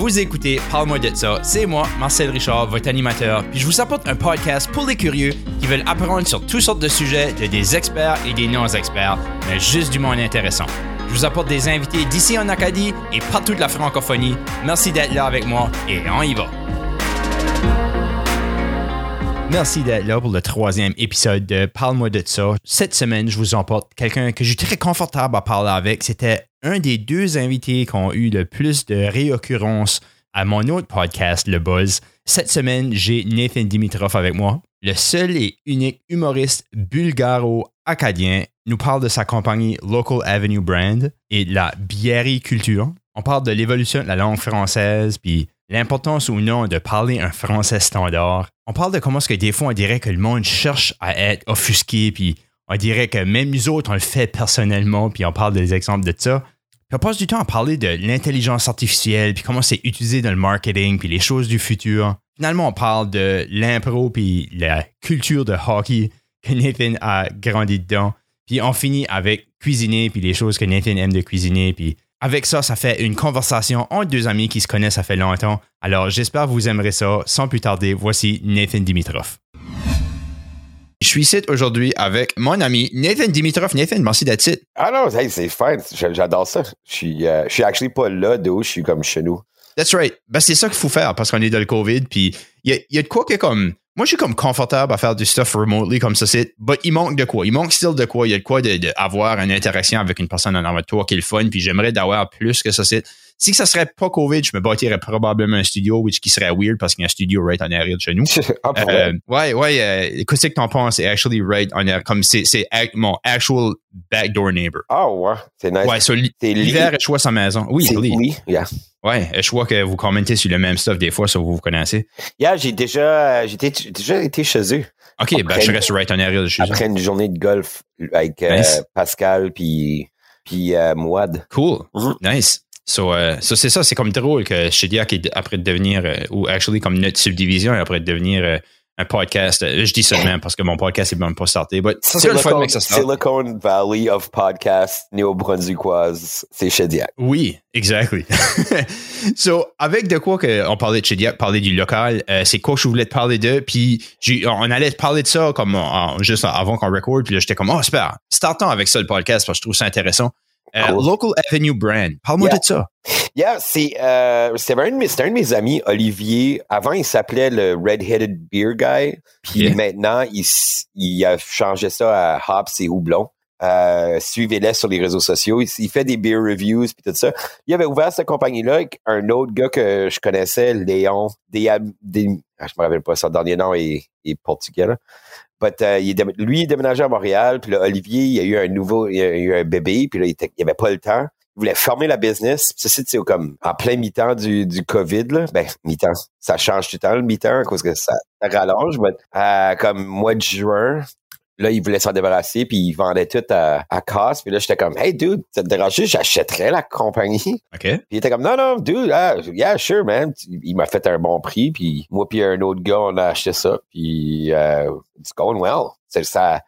Vous écoutez Parle-moi de ça. C'est moi, Marcel Richard, votre animateur. Puis je vous apporte un podcast pour les curieux qui veulent apprendre sur toutes sortes de sujets de des experts et des non-experts, mais juste du monde intéressant. Je vous apporte des invités d'ici en Acadie et partout de la francophonie. Merci d'être là avec moi et on y va. Merci d'être là pour le troisième épisode de Parle-moi de ça. Cette semaine, je vous emporte quelqu'un que je suis très confortable à parler avec. C'était un des deux invités qui ont eu le plus de réoccurrences à mon autre podcast, Le Buzz. Cette semaine, j'ai Nathan Dimitrov avec moi. Le seul et unique humoriste bulgaro-acadien nous parle de sa compagnie Local Avenue Brand et de la biériculture. On parle de l'évolution de la langue française, puis l'importance ou non de parler un français standard. On parle de comment est-ce que des fois on dirait que le monde cherche à être offusqué, puis on dirait que même nous autres on le fait personnellement, puis on parle des exemples de ça. Puis on passe du temps à parler de l'intelligence artificielle, puis comment c'est utilisé dans le marketing, puis les choses du futur. Finalement, on parle de l'impro, puis la culture de hockey que Nathan a grandi dedans. Puis on finit avec cuisiner, puis les choses que Nathan aime de cuisiner, puis avec ça, ça fait une conversation entre deux amis qui se connaissent ça fait longtemps. Alors, j'espère que vous aimerez ça. Sans plus tarder, voici Nathan Dimitrov. Je suis ici aujourd'hui avec mon ami Nathan Dimitrov. Nathan, merci d'être ici. Ah non, hey, c'est fun. J'adore ça. Je suis, euh, je suis actually pas là d'où je suis comme chez nous. That's right. Ben, c'est ça qu'il faut faire parce qu'on est dans le COVID. Puis il y a, y a de quoi que comme. Moi, je suis comme confortable à faire du stuff remotely comme ça, c'est. Mais il manque de quoi? Il manque still de quoi? Il y a de quoi d'avoir de, une interaction avec une personne en avant toi qui est le fun. Puis j'aimerais d'avoir plus que ça, c'est. Si ça serait pas COVID, je me bâtirais probablement un studio, which qui serait weird parce qu'il y a un studio right en arrière de chez nous. Ah, Euh, ouais, ouais. Euh, qu'est-ce que t'en penses? C'est actually right en arrière. Comme c'est, mon actual backdoor neighbor. Ah ouais, c'est nice. Ouais, so, l'hiver, je choix sa maison. Oui, c'est. Lee, yeah. Ouais, je vois que vous commentez sur le même stuff des fois, ça vous vous connaissez. Yeah, j'ai déjà, j'ai j'ai déjà été chez eux OK, ben je reste right en arrière de chez eux. après une journée de golf avec euh. Pascal puis puis euh, Mouad. Cool. Mhm. Nice. So, euh, so c'est ça, c'est comme drôle que Shediac est après de devenir, euh, ou actually comme notre subdivision, est après de devenir euh, un podcast. Je dis ça même parce que mon podcast est même pas starté. But c'est le fun, ça. Silicon Valley of Podcast néo-brunswickoise, c'est Shediac. Oui, exactly. so, avec de quoi que on parlait de Shediac, parler du local, c'est quoi que je voulais te parler de, puis on allait te parler de ça comme en- juste avant qu'on record, puis là j'étais comme, oh super, startons avec ça le podcast parce que je trouve ça intéressant. Euh. Local Avenue Brand, parle-moi Yeah. de ça. Yeah, c'est euh, un, de un de mes amis, Olivier. Avant, il s'appelait le Red-Headed Beer Guy. Puis maintenant, il, il a changé ça à Hops et Houblon. Euh, Suivez-les sur les réseaux sociaux. Il, il fait des beer reviews puis tout ça. Il avait ouvert cette compagnie-là avec un autre gars que je connaissais, Léon. Des, des, ah, je me rappelle pas son dernier nom est, est portugais. Là. But, euh, il lui, il est déménagé à Montréal. Puis là, Olivier, il a eu un nouveau, il a eu un bébé. Puis là, il, était- il avait pas le temps il voulait fermer la business. Puis Ça, c'est comme en plein mi-temps du, du COVID. Là. Ben, mi-temps, ça change tout le temps, le mi-temps, à cause que ça, ça rallonge. Mais, euh, comme mois de juin, là, il voulait s'en débarrasser, puis il vendait tout à, à casse. Puis là, j'étais comme, hey, dude, ça te dérange j'achèterais la compagnie. OK? Puis il était comme, non, non, dude, ah, yeah, sure, man. Il m'a fait un bon prix, puis moi puis un autre gars, on a acheté ça, puis euh, it's going well. C'est ça.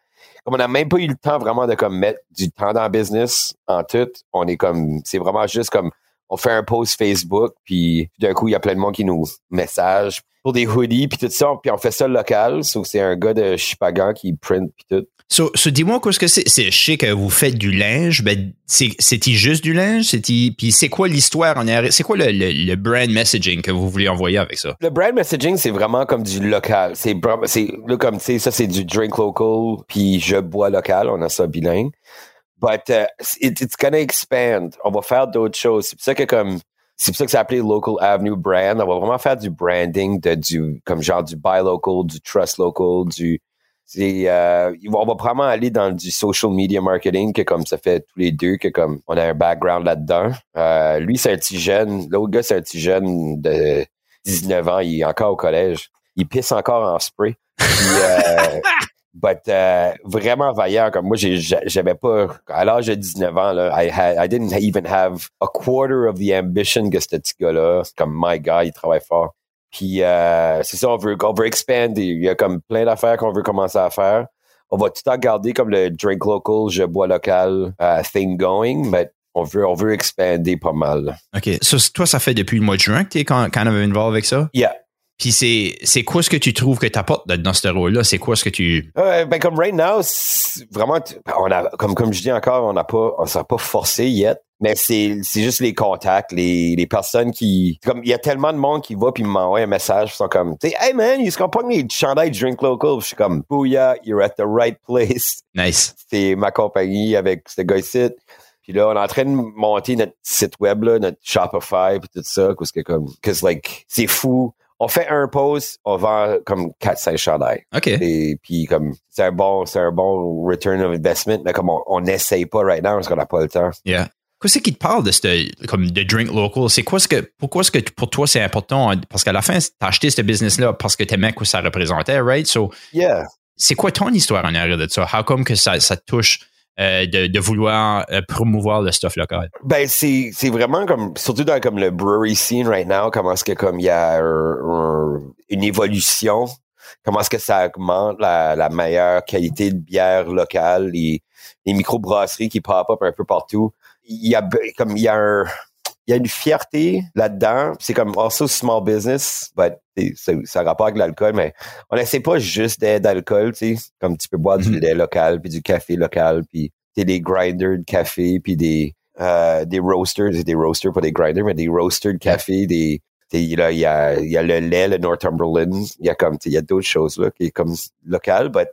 Comme on n'a même pas eu le temps vraiment de comme mettre du temps dans le business en tout, on est comme, c'est vraiment juste comme, on fait un post Facebook, puis d'un coup, il y a plein de monde qui nous message pour des hoodies, puis tout ça, puis on fait ça local. Sauf c'est un gars de Chipagan qui print, puis tout. So, so dis-moi qu'est-ce que c'est? C'est- Je sais que vous faites du linge, ben c'est c'est-il juste du linge, c'est-il puis c'est quoi l'histoire en arrière, c'est quoi le, le, le brand messaging que vous voulez envoyer avec ça? Le brand messaging, c'est vraiment comme du local. C'est c'est là comme tu sais ça c'est du drink local puis je bois local, on a ça bilingue. But uh, it- it's gonna expand. On va faire d'autres choses. C'est pour ça que comme c'est pour ça que c'est appelé Local Avenue Brand. On va vraiment faire du branding de du comme genre du buy local, du trust local, du c'est euh, on va probablement aller dans du social media marketing que comme ça fait tous les deux que comme on a un background là-dedans. Euh, lui c'est un petit jeune, l'autre gars c'est un petit jeune de 19 ans, il est encore au collège. Il pisse encore en spray. Puis, euh, but, euh, vraiment vaillant. Comme moi, j'avais pas, à l'âge de 19 ans, là, I, had, I didn't even have a quarter of the ambition que ce petit gars-là. Comme, my God, il travaille fort. Puis, euh, c'est ça, on veut, on veut expander. Il y a comme plein d'affaires qu'on veut commencer à faire. On va tout le temps garder comme le drink local, je bois local euh, thing going, mais on veut, on veut expander pas mal. OK. So, toi, ça fait depuis le mois de juin que tu es quand, quand même involved avec ça? Yeah. Puis c'est, c'est quoi ce que tu trouves que tu apportes dans ce rôle-là? C'est quoi ce que tu. Ben comme right now, vraiment, on a, comme, comme je dis encore, on n'a pas, on s'est pas forcé yet. Mais c'est, c'est juste les contacts, les, les personnes qui, comme, il y a tellement de monde qui va puis m'envoie un message, ils sont comme, tu sais, hey man, ils sont pas les chandails Drink Local? Je suis comme, booyah, you're at the right place. Nice. C'est ma compagnie avec ce gars ici. Puis là, on est en train de monter notre site web, là, notre Shopify, puis tout ça, parce que comme, cause like, c'est fou. On fait un post, on vend comme 4-5 chandails. OK. Et puis comme, c'est un bon, c'est un bon return of investment, mais comme on n'essaye pas right now parce qu'on n'a pas le temps. Yeah. Qu'est-ce qui te parle de ce, comme de drink local? C'est quoi ce que, pourquoi est-ce que pour toi c'est important? Parce qu'à la fin, t'as acheté ce business-là parce que t'aimais quoi ça représentait, right? So, Yeah. c'est quoi ton histoire en arrière de ça? How come que ça, ça touche euh, de, vouloir euh, promouvoir le stuff local? Ben, c'est, c'est vraiment comme, surtout dans comme le brewery scene right now, comment est-ce que comme il y a un- un- une évolution, comment est-ce que ça augmente la, la meilleure qualité de bière locale, les, les microbrasseries qui pop up un peu partout. Il y a comme, il y a un, il y a une fierté là-dedans. C'est comme also small business, but c'est- ça a rapport avec l'alcool, mais on essaie pas juste d'alcool, tu sais, comme tu peux boire du Mhm. lait local, puis du café local, puis t'es des grinders de café, puis des euh, des roasters, des roasters, pas des grinders, mais des roasters de café, des là, il y a, il y a le lait, le Northumberland, il y a comme, il y a d'autres choses là qui est comme local, but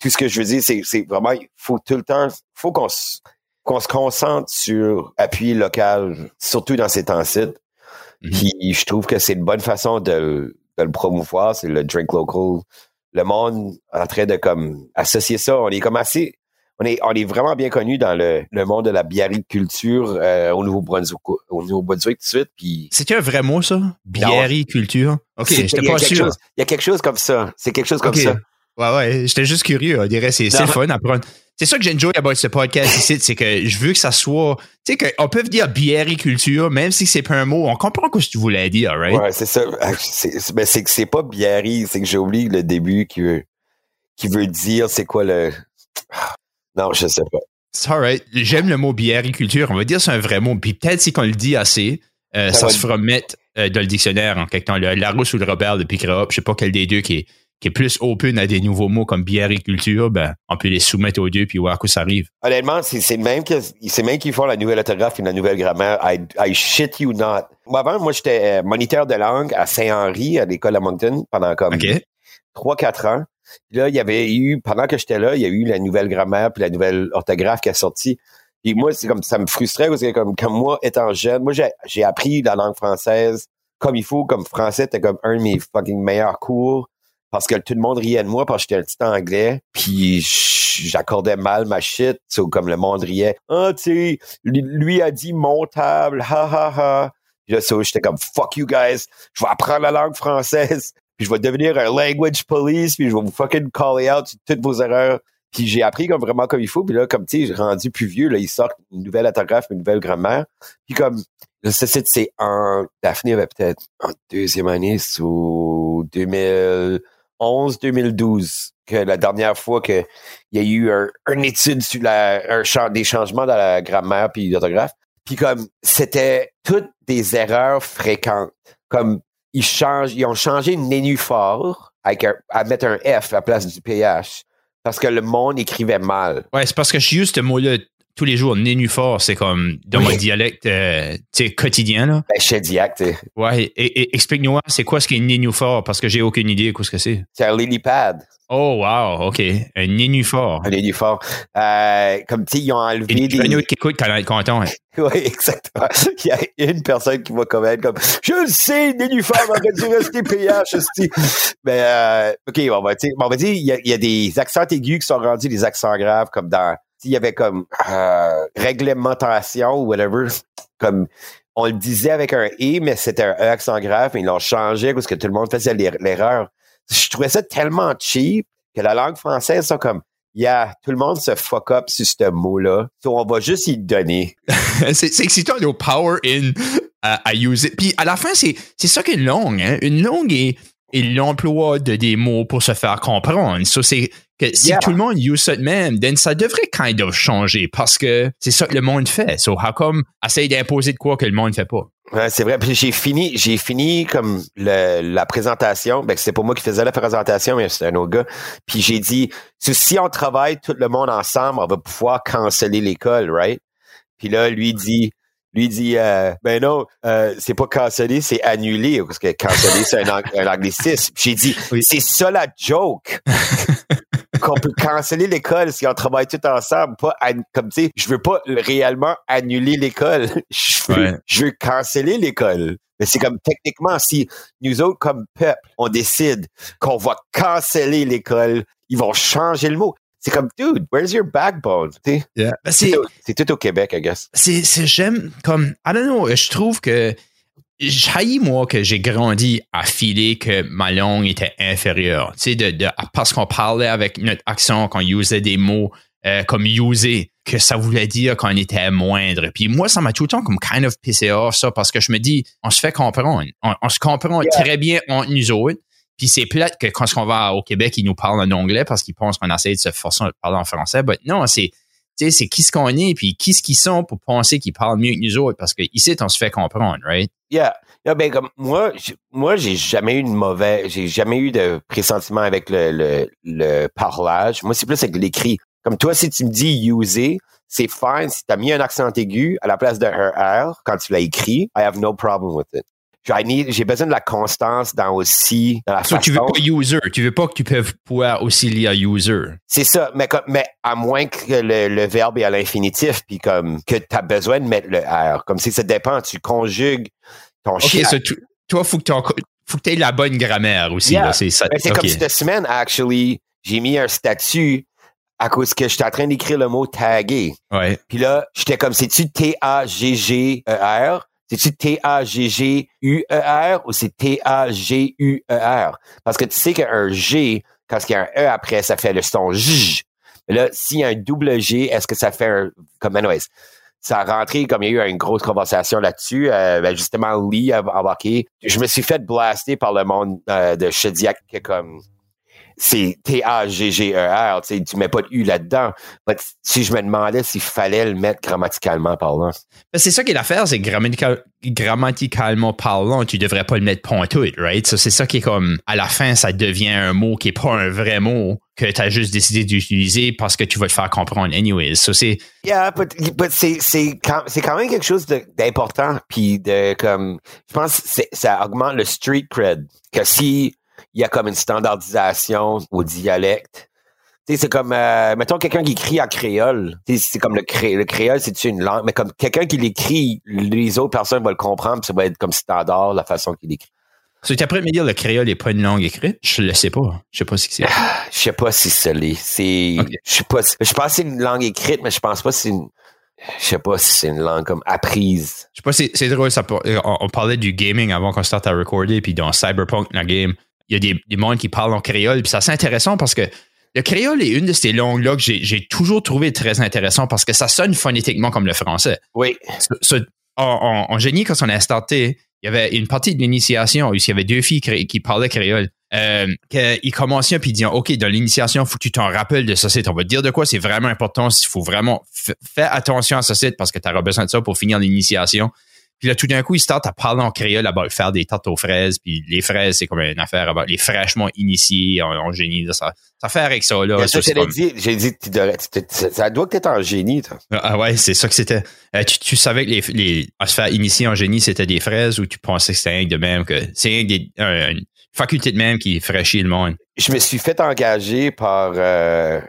tout ce que je veux dire, c'est, c'est vraiment, il faut tout le temps, faut qu'on se, qu'on se concentre sur appuyer local, surtout dans ces temps-ci. Mhm. Puis je trouve que c'est une bonne façon de, le- de le promouvoir, c'est le drink local. Le monde en train de comme associer ça, on est comme assez, on est, on est vraiment bien connu dans le, le monde de la biériculture euh, au Nouveau-Brunswick, au Nouveau-Brunswick tout de suite. Puis C'est un vrai mot, ça? Biériculture? OK, j'étais il y a pas quelque sûr. chose- il y a quelque chose comme ça. C'est quelque chose comme ça. Ouais, ouais, j'étais juste curieux. On dirait c'est le fun à prendre. C'est ça que j'enjoy about ce podcast ici, c'est que je veux que ça soit. Tu sais, qu'on peut dire biériculture, même si c'est pas un mot, on comprend ce que tu voulais dire, right? Ouais, c'est ça. C'est, c'est- ben, c'est que c'est pas biéri, c'est que j'ai oublié le début qui veut, qui veut dire c'est quoi le. Non, je sais pas. C'est alright. J'aime le mot biériculture. On va dire que c'est un vrai mot. Puis peut-être si qu'on le dit assez, euh, Ça se fera mettre euh, dans le dictionnaire en quelque temps. Le Larousse ou le Robert de Picra, je sais pas quel des deux qui est, qui est plus open à des nouveaux mots comme biériculture, ben, on peut les soumettre aux deux puis voir à quoi ça arrive. Honnêtement, c'est, même que, c'est même qu'ils font la nouvelle orthographe et la nouvelle grammaire. I, I shit you not. Moi, avant, moi, j'étais euh, moniteur de langue à Saint-Henri, à l'école à Moncton, pendant comme OK? 3-4 ans. Puis là, il y avait eu, pendant que j'étais là, il y a eu la nouvelle grammaire puis la nouvelle orthographe qui est sortie. Puis moi, c'est comme ça me frustrait parce que comme, comme moi, étant jeune, moi, j'ai, j'ai appris la langue française comme il faut, comme français, c'était comme un de mes fucking meilleurs cours parce que tout le monde riait de moi parce que j'étais un petit anglais. Puis j'accordais mal ma shit, comme le monde riait. Ah, sais, lui, a dit montable, ha ha ha. Puis là, j'étais comme fuck you guys, je vais apprendre la langue française puis je vais devenir un language police, puis je vais vous fucking caller out toutes vos erreurs. Puis j'ai appris comme vraiment comme il faut, puis là, comme tu sais, rendu plus vieux, là, ils sortent une nouvelle orthographe, une nouvelle grammaire. Puis comme, là, ça, c'est en, Daphné avait peut-être en deuxième année, sous 2011, 2012, que la dernière fois que il y a eu un, une étude sur des changements dans la grammaire puis l'orthographe. Puis comme, c'était toutes des erreurs fréquentes. Comme, ils changent, ils ont changé nénuphore avec à mettre un F à la place du PH parce que le monde écrivait mal. Ouais, c'est parce que je use ce mot-là tous les jours. Nénuphore, c'est comme dans Oui. mon dialecte euh, sais, quotidien. Là. Ben, Chediac, tu sais. Ouais, et, et explique-nous, c'est quoi ce qui est nénuphore? Parce que j'ai aucune idée de ce que c'est. c'est un lily pad, Oh, wow, OK. Un nénuphore. un nénuphore. Euh, comme, tu sais, ils ont enlevé Et des... qui écoute quand est content. hein. Oui, exactement. Il y a une personne qui va commettre comme Je le sais, Nénuphar aurait dû rester PH, esti. Mais euh, OK, on va dire, on va dire il y, a, il y a des accents aigus qui sont rendus des accents graves, comme dans s'il y avait comme euh, réglementation ou whatever, comme on le disait avec un E, mais c'était un E accent grave, mais ils l'ont changé parce que tout le monde faisait l'er- l'erreur. Je trouvais ça tellement cheap que la langue française, c'est comme Yeah, tout le monde se fuck up sur ce mot-là. So, on va juste y le donner. c'est excitant de power in à, à user. Puis à la fin, c'est c'est ça qu'une langue. Hein? Une langue est. et l'emploi de des mots pour se faire comprendre. Ça, c'est que si Yeah. tout le monde use ça de même, then ça devrait kind of changer parce que c'est ça que le monde fait. So, how come essaye d'imposer de quoi que le monde fait pas? Ouais, c'est vrai. Puis j'ai fini, j'ai fini comme le- la présentation. Ben, c'est pas moi qui faisais la présentation, mais c'est un autre gars. Puis j'ai dit, si si on travaille tout le monde ensemble, on va pouvoir canceller l'école, right? Puis là, lui dit, lui dit, euh, ben non, euh, c'est pas canceller, c'est annuler, parce que canceller, c'est un, un anglicisme. J'ai dit, Oui. c'est ça la joke. qu'on peut canceller l'école si on travaille tout ensemble, pas comme tu sais, je veux pas réellement annuler l'école, je veux, Ouais. je veux canceller l'école. Mais c'est comme techniquement si nous autres comme peuple, on décide qu'on va canceller l'école, ils vont changer le mot. C'est comme dude, where's your backbone? Ben, C'est tout- au Québec, I guess. c'est, j'aime comme, I don't know, je trouve que j'haïs moi que j'ai grandi à filer que ma langue était inférieure. Tu sais, de, de- parce qu'on parlait avec notre accent, qu'on usait des mots euh, comme user, que ça voulait dire qu'on était moindre. Puis moi, ça m'a tout le temps comme kind of pissé off ça parce que je me dis, on se fait comprendre. On, on se comprend Yeah. très bien entre nous autres. Puis c'est plate que quand on va au Québec, ils nous parlent en anglais parce qu'ils pensent qu'on essaie de se forcer à parler en français. Mais non, c'est c'est qui ce qu'on est, puis qui ce qu'ils sont pour penser qu'ils parlent mieux que nous autres, parce que ici, on se fait comprendre, right? Yeah. Ben, comme moi, moi, j'ai jamais eu de mauvais, j'ai jamais eu de pressentiment avec le, le, le parlage. Moi, c'est plus avec l'écrit. Comme toi, si tu me dis user, c'est fine. Si tu as mis un accent aigu à la place d'un R quand tu l'as écrit, I have no problem with it. J'ai besoin de la constance dans aussi, dans la So, tu veux façon. pas user, tu veux pas que tu peux pouvoir aussi lire user. C'est ça, mais, comme, mais à moins que le, le verbe est à l'infinitif, puis comme que tu as besoin de mettre le R. Comme si ça dépend, tu conjugues ton OK, chien. so, toi, faut que tu faut que aies la bonne grammaire aussi. Yeah. c'est ça. Ben, comme cette semaine, actually, j'ai mis un statut à cause que j'étais en train d'écrire le mot taguer. Ouais. Puis là, j'étais comme, c'est-tu T-A-G-G-E-R? C'est-tu T-A-G-G-U-E-R ou c'est T-A-G-U-E-R? Parce que tu sais qu'un G, quand il y a un E après, ça fait le son J. Mais là, s'il y a un double G, est-ce que ça fait un, comme, anyways, ça a rentré, comme il y a eu une grosse conversation là-dessus, euh, ben justement, Lee a embarqué. Je me suis fait blaster par le monde euh, de Chediac, que comme, c'est T-A-G-G-E-R, tu sais, tu mets pas de U là-dedans. Mais si je me demandais s'il fallait le mettre grammaticalement parlant. C'est ça qui est l'affaire, c'est grammatical- grammaticalement parlant, tu devrais pas le mettre pantoute, right? So, c'est ça qui est comme, à la fin, ça devient un mot qui est pas un vrai mot que tu as juste décidé d'utiliser parce que tu vas te faire comprendre anyways. So, c'est, Yeah, but, but c'est, c'est, quand, même quelque chose de- d'important. Puis de comme, je pense que ça augmente le street cred. Que si il y a comme une standardisation au dialecte, tu sais, c'est comme, euh, mettons quelqu'un qui écrit en créole. Tu sais, c'est comme le, cré, le créole, c'est une langue, mais comme quelqu'un qui l'écrit, les autres personnes vont le comprendre, puis ça va être comme standard la façon qu'il écrit. prêt à me dire le créole n'est pas une langue écrite? Je le sais pas. Je sais pas que c'est. Je sais pas si c'est. C'est, je sais pas, si- je pense que c'est une langue écrite, mais je pense pas si c'est une, je sais pas si c'est une langue comme apprise. Je sais pas, c'est, c'est drôle, ça, on, on parlait du gaming avant qu'on starte à recorder, puis dans Cyberpunk, la game, il y a des, des mondes qui parlent en créole, puis c'est assez intéressant parce que le créole est une de ces langues-là que j'ai, toujours trouvé très intéressant parce que ça sonne phonétiquement comme le français. Oui. Ce- ce- en, en- en génie, quand on a starté, il y avait une partie de l'initiation où il y avait deux filles qui parlaient créole. Euh, qu'ils commençaient puis ils disaient OK, dans l'initiation, il faut que tu t'en rappelles de ce site. On va te dire de quoi c'est vraiment important. Il faut vraiment faire attention à ce site parce que tu auras besoin de ça pour finir l'initiation. Puis là, tout d'un coup, ils startent à parler en créole, à faire des tartes aux fraises. Puis les fraises, c'est comme une affaire about les fraîchement initiés en, en génie. là. ça, ça fait avec ça. Là, Ça, comme- dit, j'ai dit, tu tu- tu- ça doit que t'es en génie, toi. ah ouais, c'est ça que c'était. Euh, tu, tu savais que les, les, à se faire initier en génie, c'était des fraises ou tu pensais que c'était que de même, que c'est des, un- une faculté de même qui ferait chier le monde? Je me suis fait engager par euh,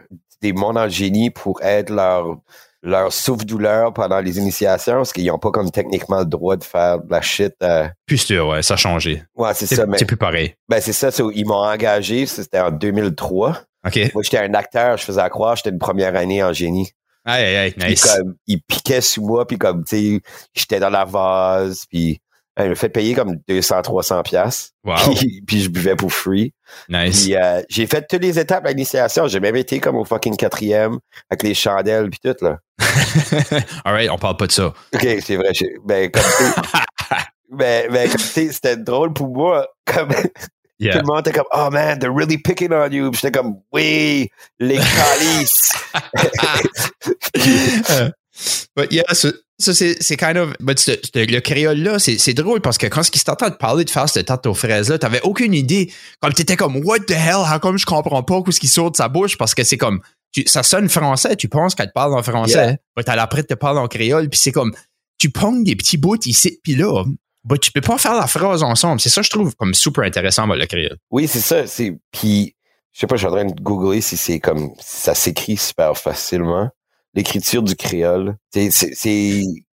des mondes en génie pour être leur, leur souffle-douleur pendant les initiations, parce qu'ils n'ont pas comme techniquement le droit de faire de la shit. euh. Plus sûr, ouais, ça a changé. Ouais, c'est ça. Mais, c'est plus pareil. ben, c'est ça, ils m'ont engagé, c'était en 2003. OK. Moi, j'étais un acteur, je faisais à croire, j'étais une première année en génie. Aïe, aïe, aïe, Puis nice. comme, ils piquaient sous moi, puis comme, tu sais, j'étais dans la vase, puis ils me fait payer comme 200, 300 piastres. Wow, Puis, puis je buvais pour free. nice. Puis euh, j'ai fait toutes les étapes à l'initiation. J'ai même été comme au fucking quatrième avec les chandelles puis tout là. All right, on parle pas de ça. Ok, c'est vrai. Ben comme tu sais- ben, ben, comme c'était drôle pour moi. Comme Yeah. Tout le monde était comme, oh man, they're really picking on you. Puis j'étais comme, oui, les calices. But yeah, ça, c'est, c'est kind of. But le créole-là, c'est, c'est drôle parce que quand ils s'entendent de parler de faire cette tarte aux fraises-là, t'avais aucune idée. Comme t'étais comme, what the hell, how come je comprends pas ce qui sort de sa bouche? Parce que c'est comme, tu- ça sonne français, tu penses qu'elle te parle en français, Yeah. but elle après te parle en créole, puis c'est comme, tu pognes des petits bouts ici puis là, but tu peux pas faire la phrase ensemble. C'est ça, je trouve, comme super intéressant, le créole. oui, c'est ça. C'est, puis, je sais pas, je suis en train de googler si c'est comme, si ça s'écrit super facilement. L'écriture du créole. C'est,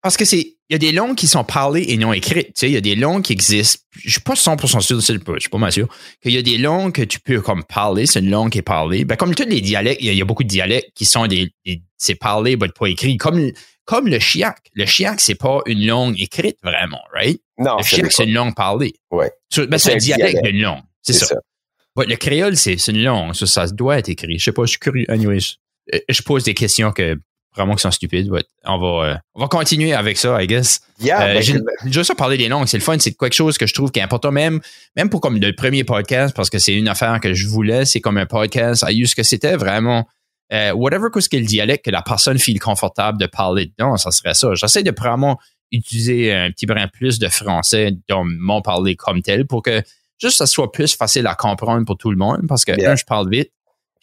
Parce que c'est. Il y a des langues qui sont parlées et non écrites. Tu sais, il y a des langues qui existent. Je suis pas 100% sûr, de ça, je suis pas mal sûr, qu'il y a des langues que tu peux comme parler, c'est une langue qui est parlée. Ben, comme tous les dialectes, il y a, il y a beaucoup de dialectes qui sont des. des- c'est parlé, mais pas écrit. Comme, comme le chiac. Le chiac, c'est pas une langue écrite vraiment, right? non, Le chiac, c'est une langue parlée. Ouais. So, ben, C'est un un dialecte d'une langue. C'est ça. Ouais, le créole, c'est une langue. Ça, ça doit être écrit. Je sais pas, je suis curieux. Anyways, je pose des questions que vraiment qui sont stupides. but on va, euh, on va continuer avec ça, I guess. Yeah, Euh, ben, j'ai ça parler des langues, c'est le fun, c'est quelque chose que je trouve qui est important, même, même pour comme le premier podcast, parce que c'est une affaire que je voulais, c'est comme un podcast, à ce que c'était vraiment, euh, whatever que ce qu'est le dialecte, que la personne file confortable de parler dedans, ça serait ça. J'essaie de vraiment utiliser un petit brin plus de français dans mon parler comme tel pour que juste ça soit plus facile à comprendre pour tout le monde, parce que, Yeah. un, je parle vite,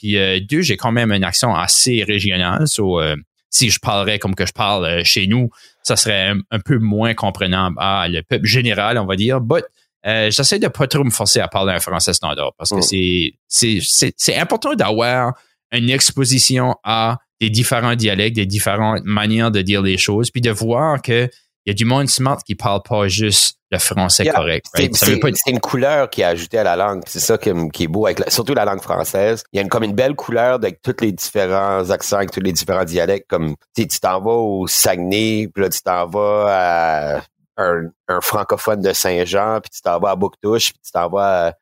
puis euh, deux, j'ai quand même un accent assez régional, so, euh, si je parlerais comme que je parle euh, chez nous, ça serait un, un peu moins comprenable à le peuple général, on va dire. But euh, j'essaie de pas trop me forcer à parler un français standard parce que Mm. c'est c'est c'est c'est important d'avoir une exposition à des différents dialectes, des différentes manières de dire les choses, puis de voir que il y a du monde smart qui parle pas juste le français Yeah. correct. C'est right? Une couleur qui est ajoutée à la langue. C'est ça qui, est- qui est beau avec la- surtout la langue française. Il y a une, comme une belle couleur avec tous les différents accents, avec tous les différents dialectes. Comme tu t'en vas au Saguenay, puis là tu t'en vas à un, un francophone de Saint-Jean, puis tu t'en vas à Bouctouche, puis tu t'en vas à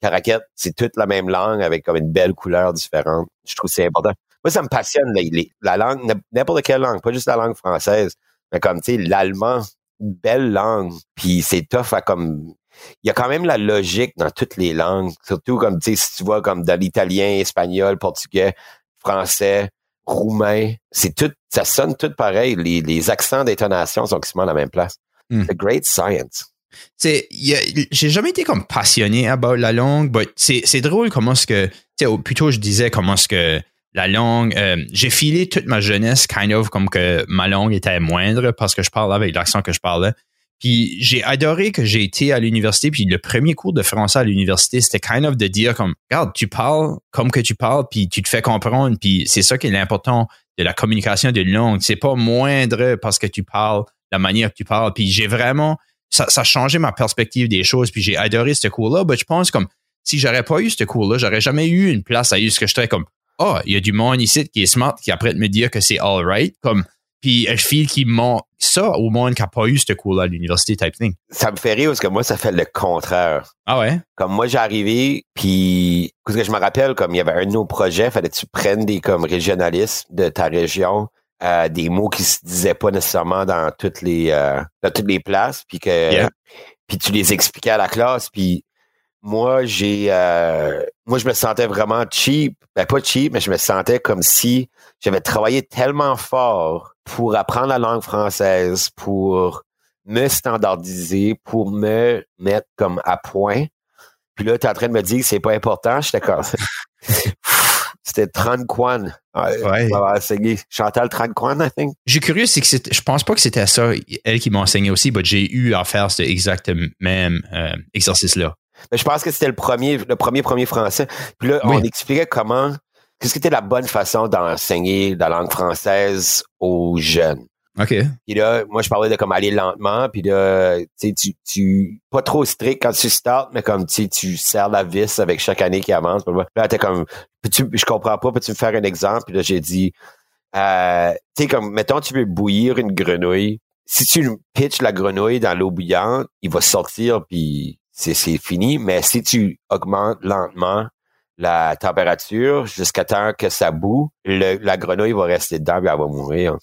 Caraquette. C'est toute la même langue avec comme une belle couleur différente. Je trouve que c'est important. Moi, ça me passionne les- les- la langue, n'importe quelle langue, pas juste la langue française, mais comme tu sais, l'allemand, une belle langue. Puis c'est tough à comme il y a quand même la logique dans toutes les langues, surtout comme tu sais si tu vois comme dans l'italien, espagnol, portugais, français, roumain, c'est tout ça sonne tout pareil, les, les accents d'intonation sont quasiment à la même place. Mm. C'est great science. j'ai jamais été comme passionné about la langue, but c'est drôle comment est-ce que tu sais ou plutôt je disais comment est-ce que la langue euh, j'ai filé toute ma jeunesse kind of comme que ma langue était moindre parce que je parlais avec l'accent que je parlais. Puis j'ai adoré que j'ai été à l'université puis le premier cours de français à l'université c'était kind of de dire comme regarde tu parles comme que tu parles puis tu te fais comprendre puis c'est ça qui est l'important de la communication d'une langue c'est pas moindre parce que tu parles la manière que tu parles puis j'ai vraiment ça, ça a changé ma perspective des choses, puis j'ai adoré ce cours-là. Ben, je pense comme si j'aurais pas eu ce cours-là, j'aurais jamais eu une place à eu ce que je serais comme Ah, il y a du monde ici qui est smart qui après me dire que c'est all right. Comme puis je file qui montre ça au monde qui a pas eu ce cours-là à l'université type thing. Ça me fait rire parce que moi ça fait le contraire. Ah ouais? Comme moi, j'ai arrivé, puis parce que je me rappelle, comme il y avait un de nos projets, fallait que tu prennes des comme régionalistes de ta région, euh, des mots qui se disaient pas nécessairement dans toutes les euh, dans toutes les places, puis que Yeah. puis tu les expliquais à la classe, puis moi j'ai euh, moi je me sentais vraiment cheap, ben pas cheap, mais je me sentais comme si j'avais travaillé tellement fort pour apprendre la langue française, pour me standardiser, pour me mettre comme à point. Puis là, tu es en train de me dire que c'est pas important. J'étais comme. C'était Tran Quan. Ouais. Ouais. Chantal Tran Quan, I think. J'ai curieux, c'est que je pense pas que c'était ça, elle qui m'a enseigné aussi, mais j'ai eu à faire ce exact même euh, exercice-là. Mais je pense que c'était le premier, le premier premier français. Puis là, Oui. on expliquait comment, qu'est-ce qui était la bonne façon d'enseigner la langue française aux jeunes. OK. Puis là, moi, je parlais de comme aller lentement, puis là, tu sais, tu, tu, pas trop strict quand tu startes, mais comme, tu sais, tu serres la vis avec chaque année qui avance. Puis Là, t'es comme, peux-tu, je comprends pas, peux-tu me faire un exemple? Puis là, j'ai dit, euh, tu sais, comme, mettons, tu veux bouillir une grenouille. Si tu pitches la grenouille dans l'eau bouillante, il va sortir, puis c'est, fini. Mais si tu augmentes lentement la température jusqu'à temps que ça boue, le- la grenouille va rester dedans, puis elle va mourir.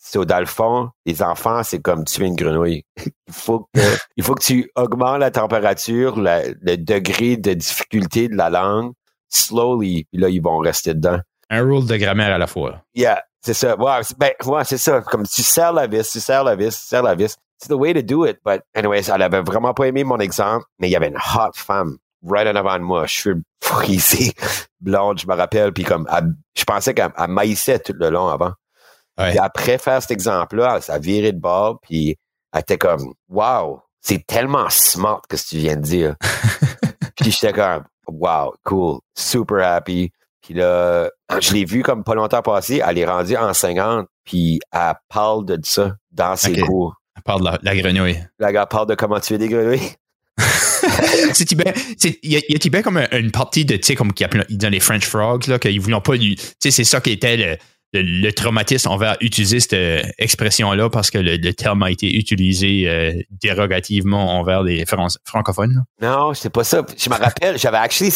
So, dans le fond, les enfants, c'est comme tuer une grenouille. il, faut que, il faut que tu augmentes la température, la- le degré de difficulté de la langue, slowly, puis là, ils vont rester dedans. Un rule de grammaire à la fois. Yeah, c'est ça. Ouais, ben, ouais, c'est ça. Comme tu serres la vis, tu serres la vis, tu serres la vis. C'est the way to do it. But anyways, elle avait vraiment pas aimé mon exemple, mais il y avait une hot femme right en avant de moi, cheveux frisés, blonde, je me rappelle, puis comme, elle- je pensais qu'elle elle maïssait tout le long avant. Ouais. Puis après faire cet exemple-là, ça a viré de bord, puis elle était comme, wow, c'est tellement smart que ce que tu viens de dire. puis j'étais comme, wow, cool, super happy. Puis là, je l'ai vu comme pas longtemps passé, elle est rendue enseignante, puis elle parle de ça dans ses cours. Part de la, la grenouille. La gars parle de comment tuer des grenouilles. c'est Il y, a- il y a Tibet comme un- une partie de, tu sais, comme qu'il appelle- dans les French Frogs, là, qu'ils voulaient pas. Tu sais, c'est ça qui était le, le, le traumatisme envers utiliser cette euh, expression-là parce que le, le terme a été utilisé euh, dérogativement envers les Fran- francophones. là. Non, c'est pas ça. Je me rappelle, j'avais actually,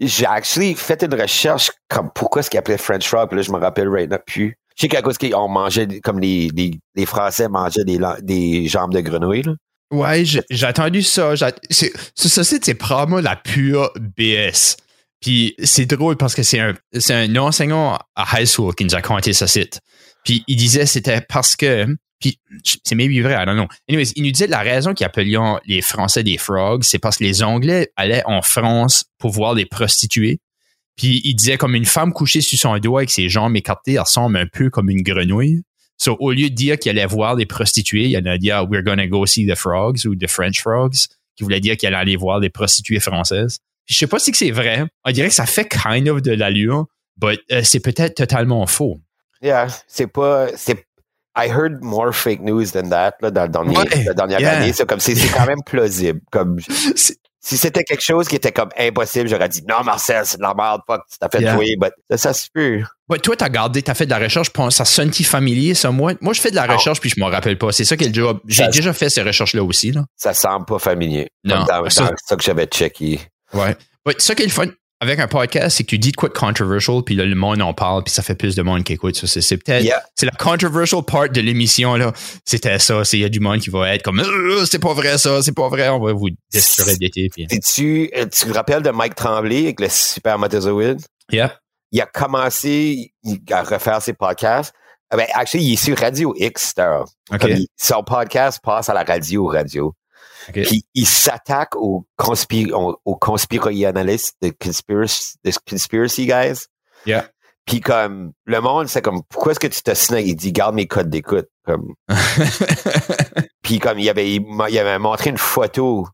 j'ai actually fait une recherche comme pourquoi est-ce qu'ils appelaient French puis là, je me rappelle right now plus. Qu'à cause qu'on mangeait, comme les, les, les Français mangeaient des, jambes de grenouille, là. Ouais, j'ai entendu ça. Ce site, c'est probablement la pure BS. Puis c'est drôle parce que c'est un, un enseignant à high school qui nous a conté ce site. Puis il disait c'était parce que. Puis c'est maybe vrai, I don't know. Anyways, il nous disait la raison qu'ils appelaient les Français des frogs, c'est parce que les Anglais allaient en France pour voir des prostituées. Puis il disait comme une femme couchée sur son doigt avec ses jambes écartées, elle ressemble un peu comme une grenouille. So, au lieu de dire qu'il allait voir des prostituées, il allait dire We're gonna go see the frogs ou the French frogs, qui voulait dire qu'il allait aller voir des prostituées françaises. Puis je sais pas si c'est vrai. On dirait que ça fait kind of de l'allure, but euh, c'est peut-être totalement faux. Yeah, c'est pas, c'est, I heard more fake news than that, là, dans, Ouais, la dernière yeah. année. C'est comme, c'est, c'est quand même plausible. Comme, C'est- si c'était quelque chose qui était comme impossible, j'aurais dit, non, Marcel, c'est de la merde, fuck, tu t'as fait Yeah. jouer, but ça, ça se peut. Ouais, toi, t'as gardé, t'as fait de la recherche, ça sonne-t-il familier, ça, moi? Moi, je fais de la Non. recherche, puis je m'en rappelle pas. C'est ça qui est le job. J'ai déjà fait ces recherches-là aussi, là. Ça semble pas familier. Non, dans, ça- que j'avais checké. Ouais. Ouais, ça qui est le fun avec un podcast, c'est que tu dis de quoi de controversial, puis là, le monde en parle, puis ça fait plus de monde qui écoute. Ça, c'est, peut-être, Yeah. c'est la controversial part de l'émission, là. C'était ça. C'est, il y a du monde qui va être comme, Euh, c'est pas vrai, ça, c'est pas vrai, on va vous discréditer, puis. tu tu te rappelles de Mike Tremblay avec le supermatozoïde? Yeah. Il a commencé à refaire ses podcasts. Ah Ben, actually, il est sur Radio X, Star. OK. Comme il- son podcast passe à la radio radio. Puis il s'attaque aux, conspi aux, aux conspirationalistes, de conspiracy, conspiracy guys. Yeah. Puis comme le monde, c'est comme pourquoi est-ce que tu te snag? Il dit garde mes codes d'écoute. Comme puis comme il avait il avait montré une photo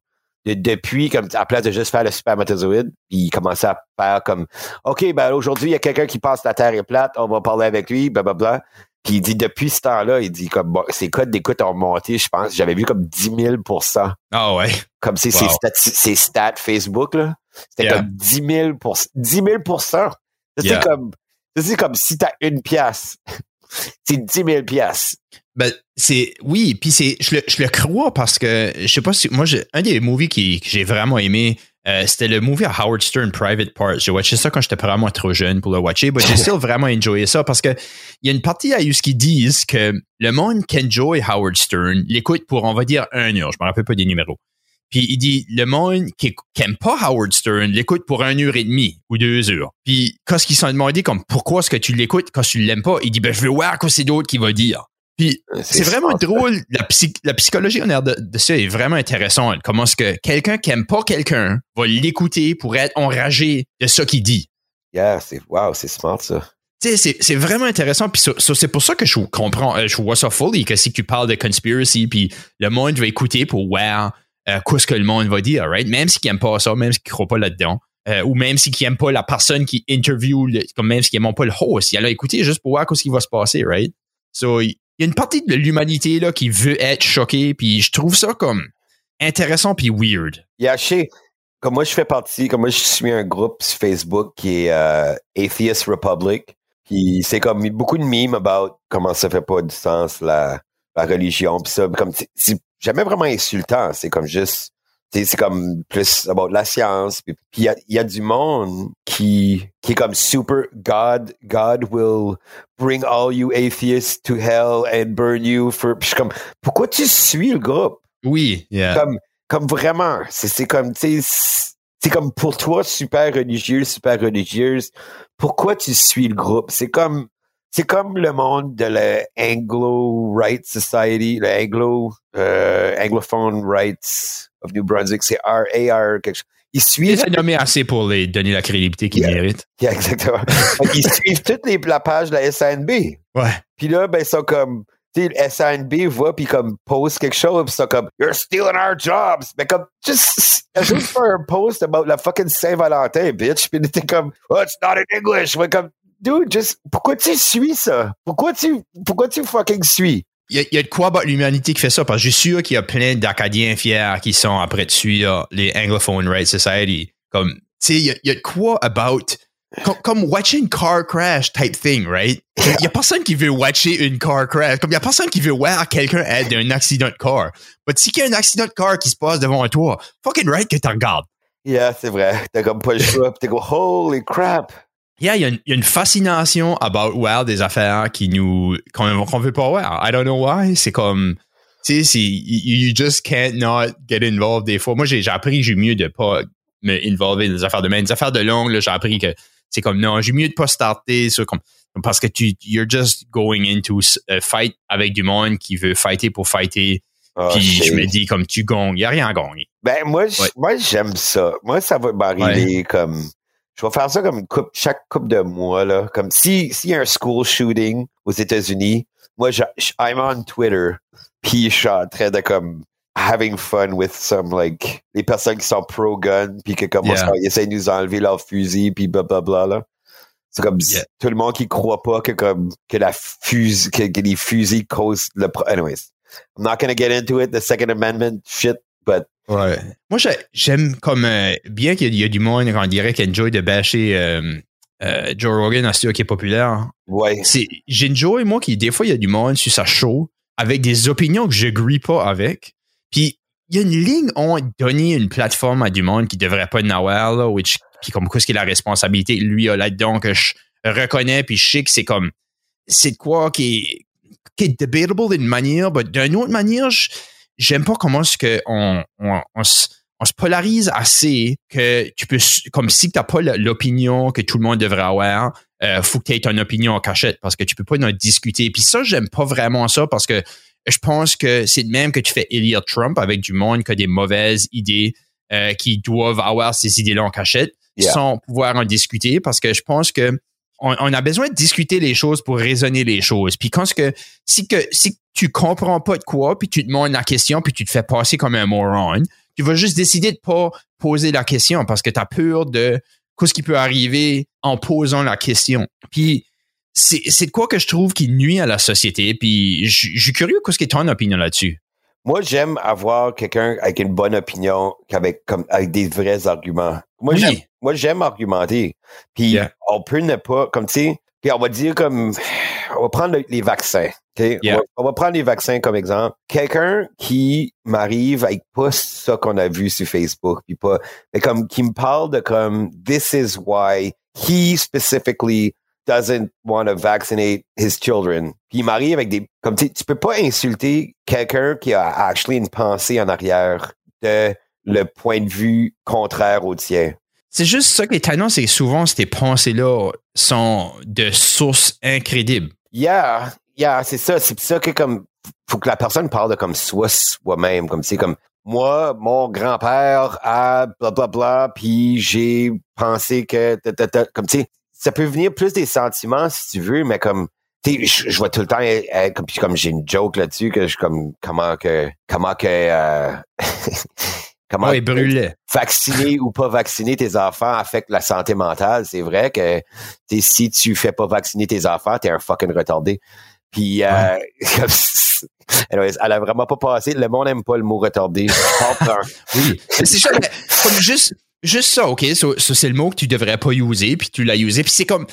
de depuis comme à place de juste faire le supermatozoïde, puis il commençait à faire comme OK, ben aujourd'hui, il y a quelqu'un qui pense que la Terre est plate, on va parler avec lui, blablabla. Puis il dit depuis ce temps-là, il dit comme bon, ses codes d'écoute ont monté, je pense, j'avais vu comme 10 000% Ah ouais. comme c'est Wow. ses, stats, ses stats Facebook, là. C'était Yeah. comme 10 000 10 000 Ça, C'est Yeah. comme, c'est comme si t'as une pièce. c'est 10 000 pièces. Ben, c'est, oui, puis c'est, je le, je le crois parce que, je sais pas si, moi, un des movies qui, que j'ai vraiment aimé, euh, c'était le movie à Howard Stern, Private Parts. J'ai watché ça quand j'étais vraiment trop jeune pour le watcher, mais j'ai still vraiment enjoyé ça parce que il y a une partie à qui disent que le monde qui enjoy Howard Stern l'écoute pour, on va dire, un heure. Je me rappelle pas des numéros. Puis il dit, le monde qui, qui aime pas Howard Stern l'écoute pour une heure et demie ou deux heures. Puis quand ils sont demandé comme pourquoi est-ce que tu l'écoutes quand tu l'aimes pas, il dit, ben je veux voir quoi c'est d'autres qui va dire. Puis c'est vraiment drôle. La, psy- la psychologie en air de, de ça est vraiment intéressante. Comment est-ce que quelqu'un qui aime pas quelqu'un va l'écouter pour être enragé de ce qu'il dit. Yeah, c'est, wow, c'est smart, ça. Tu sais, c'est, vraiment intéressant. Puis c'est pour ça que je comprends, euh, je vois ça fully, que si tu parles de conspiracy, puis le monde va écouter pour voir euh, quoi ce que le monde va dire, right? Même s'il n'aime pas ça, même s'il ne croit pas là-dedans. euh, ou même s'il n'aime pas la personne qui interview, le- comme même s'il n'aime pas le host, il a écouter juste pour voir ce qui va se passer, right? So, il y a une partie de l'humanité là qui veut être choquée, puis je trouve ça comme intéressant puis weird. Comme moi, je fais partie, comme moi, je suis un groupe sur Facebook qui est euh, Atheist Republic. Puis c'est comme beaucoup de memes about comment ça fait pas du sens la, la religion. Puis ça, comme c'est- jamais vraiment insultant. C'est comme juste c'est comme plus about la science. Puis il y a, y a du monde qui, qui est comme super God, God will bring all you atheists to hell and burn you for. Puis je suis comme, pourquoi tu suis le groupe? Oui, yeah. Comme, comme vraiment. C'est c'est comme, tu sais, c'est comme pour toi, super religieux, super religieuse. Pourquoi tu suis le groupe? C'est comme, c'est comme le monde de la Anglo Right Society, le Anglo, euh, Anglophone Rights of New Brunswick, c'est R-A-R quelque chose. Ils Il suivent, est nommé assez pour les donner la crédibilité qu'ils Yeah. méritent. Yeah, exactement. Ils suivent toutes les, la page de la SNB. Ouais. Puis là, ben, ils sont comme, tu sais, SNB voit, puis comme, post quelque chose, puis ils sont comme, You're stealing our jobs. Mais comme, just, juste faire un post about la fucking Saint-Valentin, bitch. Puis t'es comme, Oh, it's not in English. Mais comme, dude, just, pourquoi tu suis ça? Pourquoi tu, pourquoi tu fucking suis? Il y, a, y a de quoi about l'humanité qui fait ça, parce que je suis sûr qu'il y a plein d'Acadiens fiers qui sont après de suivre les Anglophone Rights Society. Comme, tu sais, il il y a de quoi about. Comme, comme watching car crash type thing, right? Il y a personne qui veut watcher une car crash. Comme il y a personne qui veut voir quelqu'un être d'un accident de car. Mais si il y a un accident de car qui se passe devant toi, fucking right que tu regardes. Yeah, c'est vrai. T'as comme pas le choix, t'es comme, holy crap. Yeah, il y, a une, il y a une fascination about wow des affaires qui nous qu'on qu'on veut pas voir. I don't know why. C'est comme tu sais, c'est you, you just can't not get involved des fois. Moi, j'ai j'ai appris que j'ai mieux de pas me involver dans des affaires de main. Des affaires de longue, j'ai appris que c'est comme non, j'ai mieux de pas starter sur comme parce que tu you're just going into a fight avec du monde qui veut fighter pour fighter. Oh, puis je me dis comme tu gagnes, il y a rien à gagner. Ben, moi, Ouais. moi j'aime ça. Moi, ça va m'arriver comme. Je vais faire ça comme une coupe, chaque coupe de mois, là. Comme si, s'il y a un school shooting aux États-Unis, moi, je, je- I'm on Twitter, puis je suis en train de comme having fun with some, like, les personnes qui sont pro-gun, puis que comme Yeah. ils essaient de nous enlever leurs fusils, puis blablabla, là. C'est comme Yeah. tout le monde qui croit pas que comme que la fusille que, que les fusils causent le pro- anyways. I'm not gonna get into it, the Second Amendment shit, but Ouais. Moi, j'ai- j'aime comme euh, bien qu'il y, a- il y a du monde, on dirait qu'il enjoy de bâcher euh, euh, Joe Rogan, un studio qui est populaire. ouais. C'est, j'enjoy, moi, qui des fois, il y a du monde sur sa show avec des opinions que je grille pas avec. Puis, il y a une ligne, on donné une plateforme à du monde qui devrait pas en avoir, là, which, puis comme quoi, ce qui est la responsabilité, lui a là-dedans que je reconnais, puis je sais que c'est comme, c'est de quoi qui est, qui est debatable d'une manière, mais d'une autre manière, je- j'aime pas comment est-ce que on, on, on se on se polarise assez que tu peux, comme si tu n'as pas l'opinion que tout le monde devrait avoir, euh, faut que aies ton opinion en cachette parce que tu peux pas en discuter. Puis ça, j'aime pas vraiment ça parce que je pense que c'est de même que tu fais élire Trump avec du monde qui a des mauvaises idées euh, qui doivent avoir ces idées-là en cachette Yeah. sans pouvoir en discuter parce que je pense que on, on a besoin de discuter les choses pour raisonner les choses. Puis quand ce que si que si tu comprends pas de quoi, puis tu te demandes la question, puis tu te fais passer comme un moron, tu vas juste décider de pas poser la question parce que tu as peur de ce qui peut arriver en posant la question. Puis c'est c'est de quoi que je trouve qui nuit à la société. Puis je je suis curieux qu'est-ce qui est ton opinion là-dessus? Moi, j'aime avoir quelqu'un avec une bonne opinion, avec, comme, avec des vrais arguments. Moi, Oui. Moi, j'aime argumenter. Puis, Yeah. on peut ne pas, comme, tu sais, puis on va dire comme, on va prendre le- les vaccins. Yeah. On, va, on va prendre les vaccins comme exemple. Quelqu'un qui m'arrive avec pas ça qu'on a vu sur Facebook, puis pas, mais comme, qui me parle de comme, this is why he specifically doesn't want to vaccinate his children. Puis il m'arrive avec des comme tu sais, tu peux pas insulter quelqu'un qui a actually une pensée en arrière de le point de vue contraire au tien. C'est juste ça qui est étonnant, c'est que souvent ces pensées-là sont de sources incrédibles. Yeah, yeah, c'est ça, c'est ça que comme faut que la personne parle de comme soi soi-même comme c'est comme moi, mon grand-père a bla bla bla, puis j'ai pensé que comme tu sais, ça peut venir plus des sentiments si tu veux, mais comme tu sais, je, vois tout le temps euh, comme comme j'ai une joke là-dessus que je comme comment que comment que euh, comment Ouais, brûlait. vacciner ou pas vacciner tes enfants affecte la santé mentale. C'est vrai que si tu fais pas vacciner tes enfants, t'es un fucking retardé. Puis, euh, Anyways, elle a vraiment pas passé. Le monde aime pas le mot retardé. Oui. C'est ça, comme juste, juste ça, OK? Ça, ça, c'est le mot que tu devrais pas user, puis tu l'as usé. Puis c'est comme,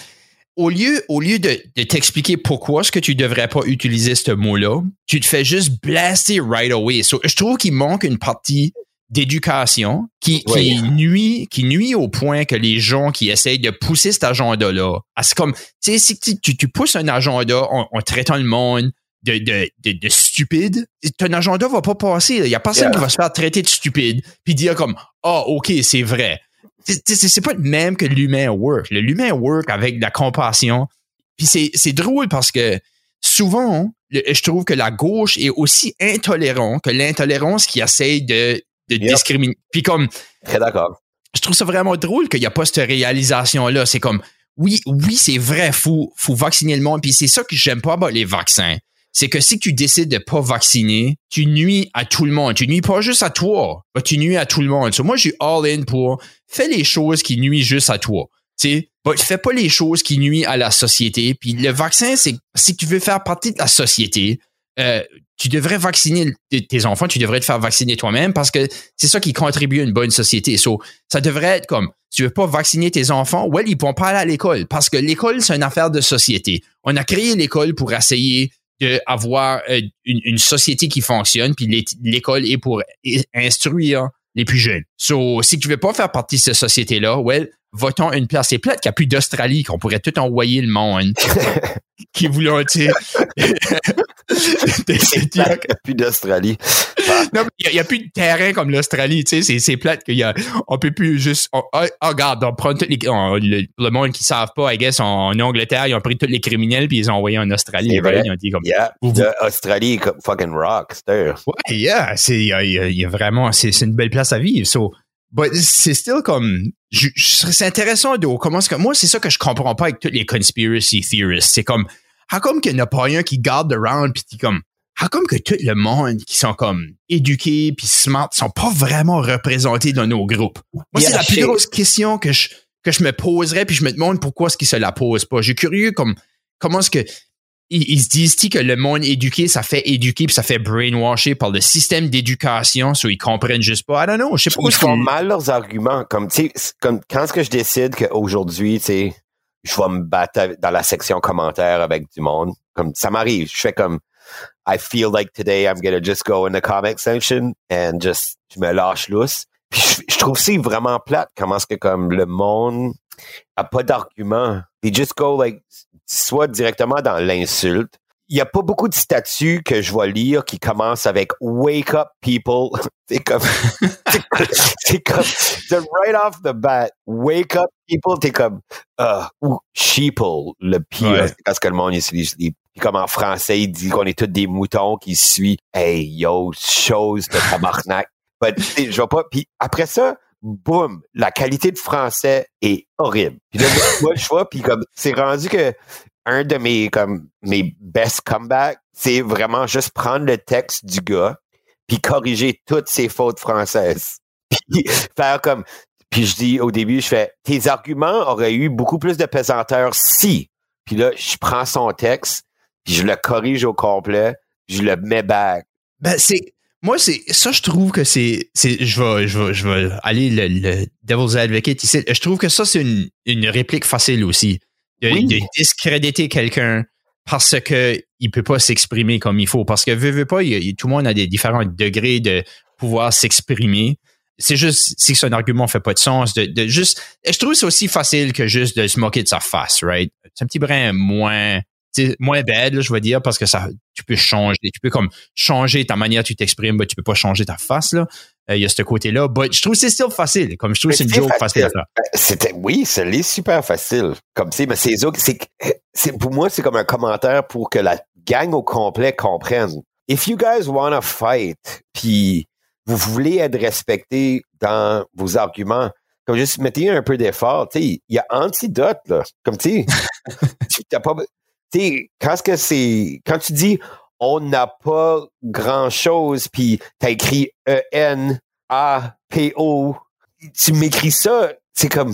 au lieu, au lieu de, de t'expliquer pourquoi est-ce que tu devrais pas utiliser ce mot-là, tu te fais juste blaster right away. So, je trouve qu'il manque une partie d'éducation qui, qui Oui. nuit qui nuit au point que les gens qui essayent de pousser cet agenda là c'est comme tu sais si tu, pousses un agenda en, en traitant le monde de, de, de, de stupide ton agenda va pas passer il y a personne Yeah. qui va se faire traiter de stupide puis dire comme ah ok c'est vrai C'est- pas le même que l'humain work le l'humain work avec de la compassion puis c'est c'est drôle parce que souvent je trouve que la gauche est aussi intolérant que l'intolérance qui essaye de, de Yep. discriminer. Puis comme, Très d'accord. je trouve ça vraiment drôle qu'il n'y a pas cette réalisation-là. C'est comme, oui, oui, c'est vrai, faut, faut vacciner le monde. Puis c'est ça que j'aime pas about les vaccins. C'est que si tu décides de pas vacciner, tu nuis à tout le monde. Tu nuis pas juste à toi, mais tu nuis à tout le monde. So, moi, je suis all in pour fais les choses qui nuisent juste à toi. Tu fais pas les choses qui nuisent à la société. Puis le vaccin, c'est si tu veux faire partie de la société, euh, tu devrais vacciner tes enfants, tu devrais te faire vacciner toi-même parce que c'est ça qui contribue à une bonne société. So, ça devrait être comme, tu veux pas vacciner tes enfants, well, ils vont pas aller à l'école parce que l'école, c'est une affaire de société. On a créé l'école pour essayer d'avoir une, une société qui fonctionne, puis l'é- l'école est pour instruire les plus jeunes. So, si tu veux pas faire partie de cette société-là, well, votons une place. C'est plate qu'il n'y a plus d'Australie, qu'on pourrait tout envoyer le monde qui voulait, tu sais, Il n'y a plus d'Australie. Non, mais il n'y a, plus de terrain comme l'Australie, tu sais, c'est, c'est plate qu'il y a, on peut plus juste, on, ah, ah, regarde, on prend tous les, on- le, le monde qui savent pas, I guess, en, en Angleterre, ils ont pris tous les criminels puis ils les ont envoyés en Australie. C'est vrai. Ils ont dit comme, Yeah. Vous- vous- L'Australie est comme fucking rockster. ouais, yeah, c'est, il y a, y vraiment, c'est, c'est une belle place à vivre, so. But c'est still comme, c'est intéressant de comment est-ce que, moi, c'est ça que je comprends pas avec tous les conspiracy theorists. C'est comme, how come qu'il n'y a pas un qui garde around puis qui comme, how come que tout le monde qui sont comme éduqués puis smart sont pas vraiment représentés dans nos groupes? Moi, Yeah, c'est la plus grosse question que je, que je me poserais puis je me demande pourquoi est-ce qu'ils se la posent pas. Je suis curieux comme, comment est-ce que, ils, ils se disent que le monde éduqué, ça fait éduquer puis ça fait brainwasher par le système d'éducation, so ils comprennent juste pas. I don't know, je sais pas. où Ils font mal leurs arguments. Comme, tu sais, c'est comme quand est-ce que je décide qu'aujourd'hui, tu sais, je vais me battre dans la section commentaires avec du monde? Comme, ça m'arrive. Je fais comme, I feel like today I'm gonna just go in the comment section and just, je me lâche lousse. Puis je, je trouve ça vraiment plate comment est-ce que comme le monde a pas d'argument. They just go like, soit directement dans l'insulte. Il y a pas beaucoup de statuts que je vais lire qui commencent avec Wake up people. C'est comme, c'est comme, right off the bat, wake up people, t'es comme, uh, ou sheeple, le pire, Ouais. c'est parce que le monde utilise les, puis comme en français, il dit qu'on est tous des moutons qui suivent, hey, yo, chose de tabarnak. Je vais pas, puis après ça, boum, la qualité de français est horrible. Puis là, moi, je vois, puis comme, c'est rendu que un de mes, comme, mes best comebacks, c'est vraiment juste prendre le texte du gars, puis corriger toutes ses fautes françaises. Puis faire comme, puis je dis au début, je fais, tes arguments auraient eu beaucoup plus de pesanteur si. Puis là, je prends son texte, puis je le corrige au complet, je le mets back. Ben, c'est. Moi, c'est ça, je trouve que c'est. c'est je, vais, je, vais, je vais aller le, le Devil's Advocate ici. Je trouve que ça, c'est une, une réplique facile aussi. De, Oui. de discréditer quelqu'un parce que il peut pas s'exprimer comme il faut. Parce que, veux, veux pas, il tout le monde a des différents degrés de pouvoir s'exprimer. C'est juste, si son argument fait pas de sens, de, de juste. Je trouve que c'est aussi facile que juste de se moquer de sa face, right? C'est un petit brin moins moins bad, là, je vais dire, parce que ça, tu peux changer, tu peux comme changer ta manière tu t'exprimes, mais tu peux pas changer ta face, là. Euh, Il y a ce côté-là. But je trouve que c'est still facile. Comme je trouve que c'est une C'est joke facile facile. C'était, oui, ça l'est super facile. Comme, sais, mais c'est c'est, c'est, pour moi, c'est comme un commentaire pour que la gang au complet comprenne. If you guys wanna fight, puis vous voulez être respecté dans vos arguments, comme juste mettez un peu d'effort, il y a antidote, là. Comme, tu sais, t'as pas, tu sais, quand que c'est, quand tu dis, on n'a pas grand chose, puis t'as écrit E E-N-A-P-O, tu m'écris ça, c'est comme,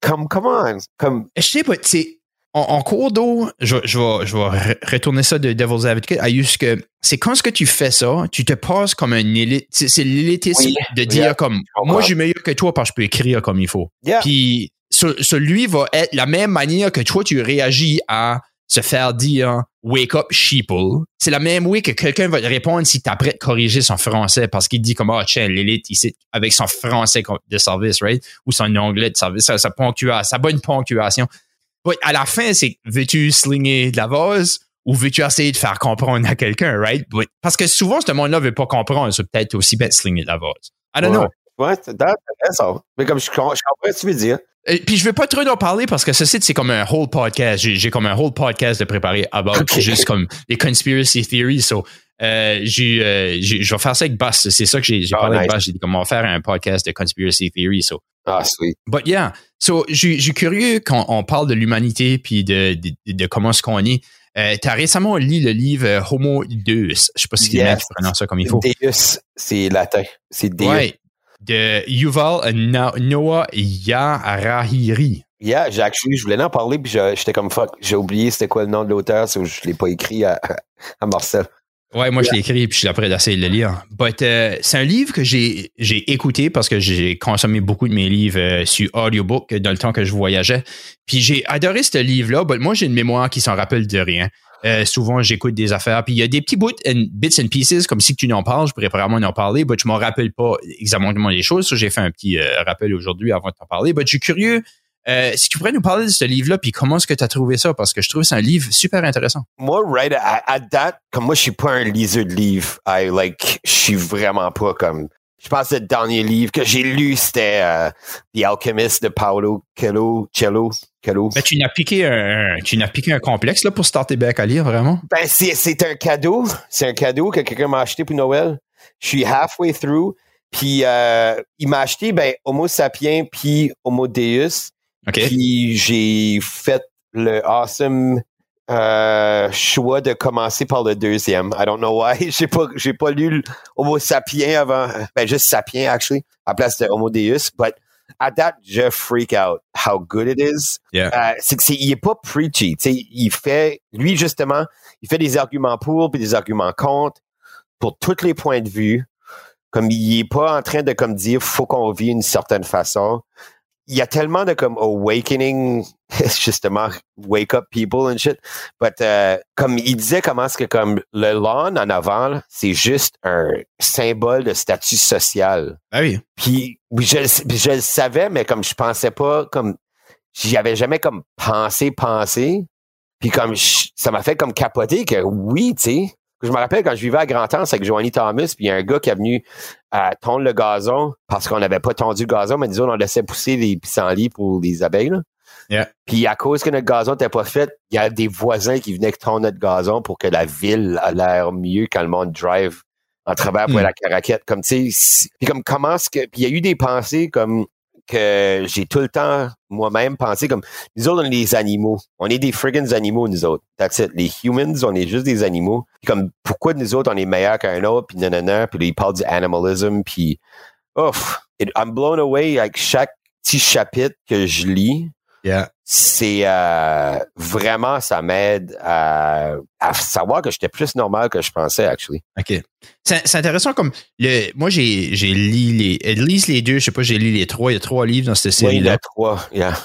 comme, comment, comme, Je sais pas, tu sais, en, en cours d'eau, je, je vais, je vais re- retourner ça de Devil's Advocate à juste que c'est quand ce que tu fais ça, tu te passes comme un élite. C'est l'élitisme Oui, de dire yeah, comme, moi, je suis meilleur que toi parce que je peux écrire comme il faut. yeah. Puis ce- celui va être la même manière que toi, tu réagis à se faire dire Wake up, sheeple. C'est la même way que quelqu'un va te répondre si t'apprêtes de corriger son français parce qu'il dit comme Ah, tiens, l'élite ici, avec son français de service, right? Ou son anglais de service, sa, sa ponctuation, sa bonne ponctuation. Ouais, à la fin, c'est veux-tu slinger de la vase ou veux-tu essayer de faire comprendre à quelqu'un, right? Parce que souvent, ce monde-là veut pas comprendre, c'est peut-être aussi bien de slinger de la vase. I don't Ouais. know. Ouais, c'est intéressant. Mais comme je, com- je comprends ce que tu veux dire. Et puis je vais pas trop en parler parce que ce site c'est comme un whole podcast. J'ai, comme un whole podcast de préparer about Ok. juste comme les conspiracy theories. So, euh, j'ai, euh, j'ai- je vais faire ça avec Bass. C'est ça que j'ai, j'ai Oh, parlé avec nice. Bass. J'ai dit comment faire un podcast de conspiracy theories. So, Ah, sweet. but yeah. So, j'ai, j'ai curieux quand on parle de l'humanité puis de, de, de comment ce qu'on est. Euh, t'as récemment lu le livre Homo Deus. Je sais pas si Yes. bien qui prononce ça comme il faut. Deus, c'est latin. C'est Deus. Ouais. De Yuval Noah Yarahiri. Yeah, j'ai actually, je voulais en parler, puis j'étais comme fuck, j'ai oublié c'était quoi le nom de l'auteur, je l'ai pas écrit à, à Marcel. Ouais, moi, je l'ai écrit puis je suis prêt d'essayer de le lire. But, euh, c'est un livre que j'ai, j'ai écouté parce que j'ai consommé beaucoup de mes livres euh, sur audiobook dans le temps que je voyageais. Puis j'ai adoré ce livre-là. But moi, j'ai une mémoire qui s'en rappelle de rien. Euh, souvent, j'écoute des affaires. Puis il y a des petits bouts, and, bits and pieces, comme si tu en parles, je pourrais probablement en parler, but je m'en rappelle pas exactement les choses. J'ai fait un petit euh, rappel aujourd'hui avant de t'en parler. But je suis curieux. euh, si tu pourrais nous parler de ce livre-là, puis comment est-ce que tu as trouvé ça? Parce que je trouve que c'est un livre super intéressant. Moi, right à, à comme moi, je suis pas un liseur de livres. I like, je suis vraiment pas comme. Je pense que le dernier livre que j'ai lu, c'était euh, The Alchemist de Paolo Coelho. Cello, Coelho. Ben, tu n'as piqué un, tu n'as piqué un complexe là pour starter back à lire, vraiment? Ben, c'est, c'est un cadeau. C'est un cadeau que quelqu'un m'a acheté pour Noël. Je suis halfway through. Puis, euh, il m'a acheté, ben, Homo sapiens puis Homo Deus. OK. Puis, j'ai fait le awesome euh, choix de commencer par le deuxième. I don't know why. J'ai pas, j'ai pas lu Homo sapiens avant. Ben, juste sapiens, actually, à place de Homo Deus. But, at that, je freak out how good it is. Yeah. Euh, c'est que c'est, il est pas preachy. Tu sais, il fait, lui, justement, il fait des arguments pour puis des arguments contre pour tous les points de vue. Comme il est pas en train de comme dire faut qu'on vit une certaine façon. Il y a tellement de comme awakening, justement, wake up people and shit. But euh, comme il disait comment est-ce que comme le lawn en avant, c'est juste un symbole de statut social. Ah oui. Puis je, je le savais, mais comme je pensais pas, comme j'y avais jamais comme pensé, pensé. Puis comme je- ça m'a fait comme capoter que oui, tu sais. Je me rappelle quand je vivais à Grand-Anse avec Joanie Thomas, puis il y a un gars qui est venu à tondre le gazon parce qu'on n'avait pas tondu le gazon, mais disons on laissait pousser les pissenlits pour les abeilles. Là. Yeah. Puis à cause que notre gazon n'était pas fait, il y a des voisins qui venaient tondre notre gazon pour que la ville a l'air mieux quand le monde drive en travers pour aller à Caraquette. Comme tu sais, puis comme comment est-ce que, puis il y a eu des pensées comme que j'ai tout le temps moi-même pensé comme nous autres on est des animaux, on est des friggin' animaux nous autres. That's it. Les humans, on est juste des animaux. Comme pourquoi nous autres on est meilleurs qu'un autre, puis nanana, puis ils parlent du animalism, puis ouf, I'm blown away avec chaque petit chapitre que je lis Yeah. C'est euh, vraiment ça m'aide à, à savoir que j'étais plus normal que je pensais actually. OK. C'est intéressant comme le moi j'ai j'ai lu les at least les deux, je sais pas, j'ai lu les trois, il y a trois livres dans cette Oui, série il y en là. a trois. yeah.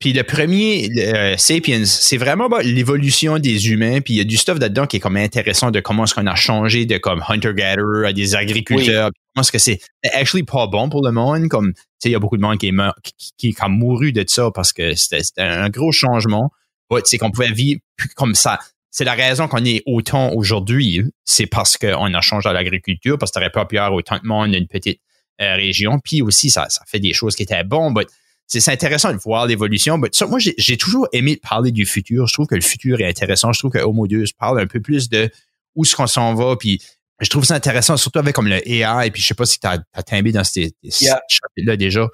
Puis le premier euh, Sapiens, c'est vraiment bah, l'évolution des humains, puis il y a du stuff là-dedans qui est comme intéressant de comment est-ce qu'on a changé de comme hunter gatherer à des agriculteurs, puis comment est-ce que c'est actually pas bon pour le monde comme tu sais il y a beaucoup de monde qui est mort- qui, qui, est comme mouru de ça parce que c'était un gros changement. Ouais, c'est qu'on pouvait vivre comme ça. C'est la raison qu'on est autant aujourd'hui, c'est parce qu'on a changé à l'agriculture, parce que t'aurais pas pu avoir autant de monde une petite euh, région. Puis aussi, ça, ça fait des choses qui étaient bonnes. but c'est intéressant de voir l'évolution. moi, j'ai toujours aimé parler du futur. Je trouve que le futur est intéressant. Je trouve que Homo Deus parle un peu plus de où est-ce qu'on s'en va. Puis je trouve ça intéressant, surtout avec comme le AI. Puis je sais pas si tu as, tombé dans ces, ces Yeah. chapitres-là déjà.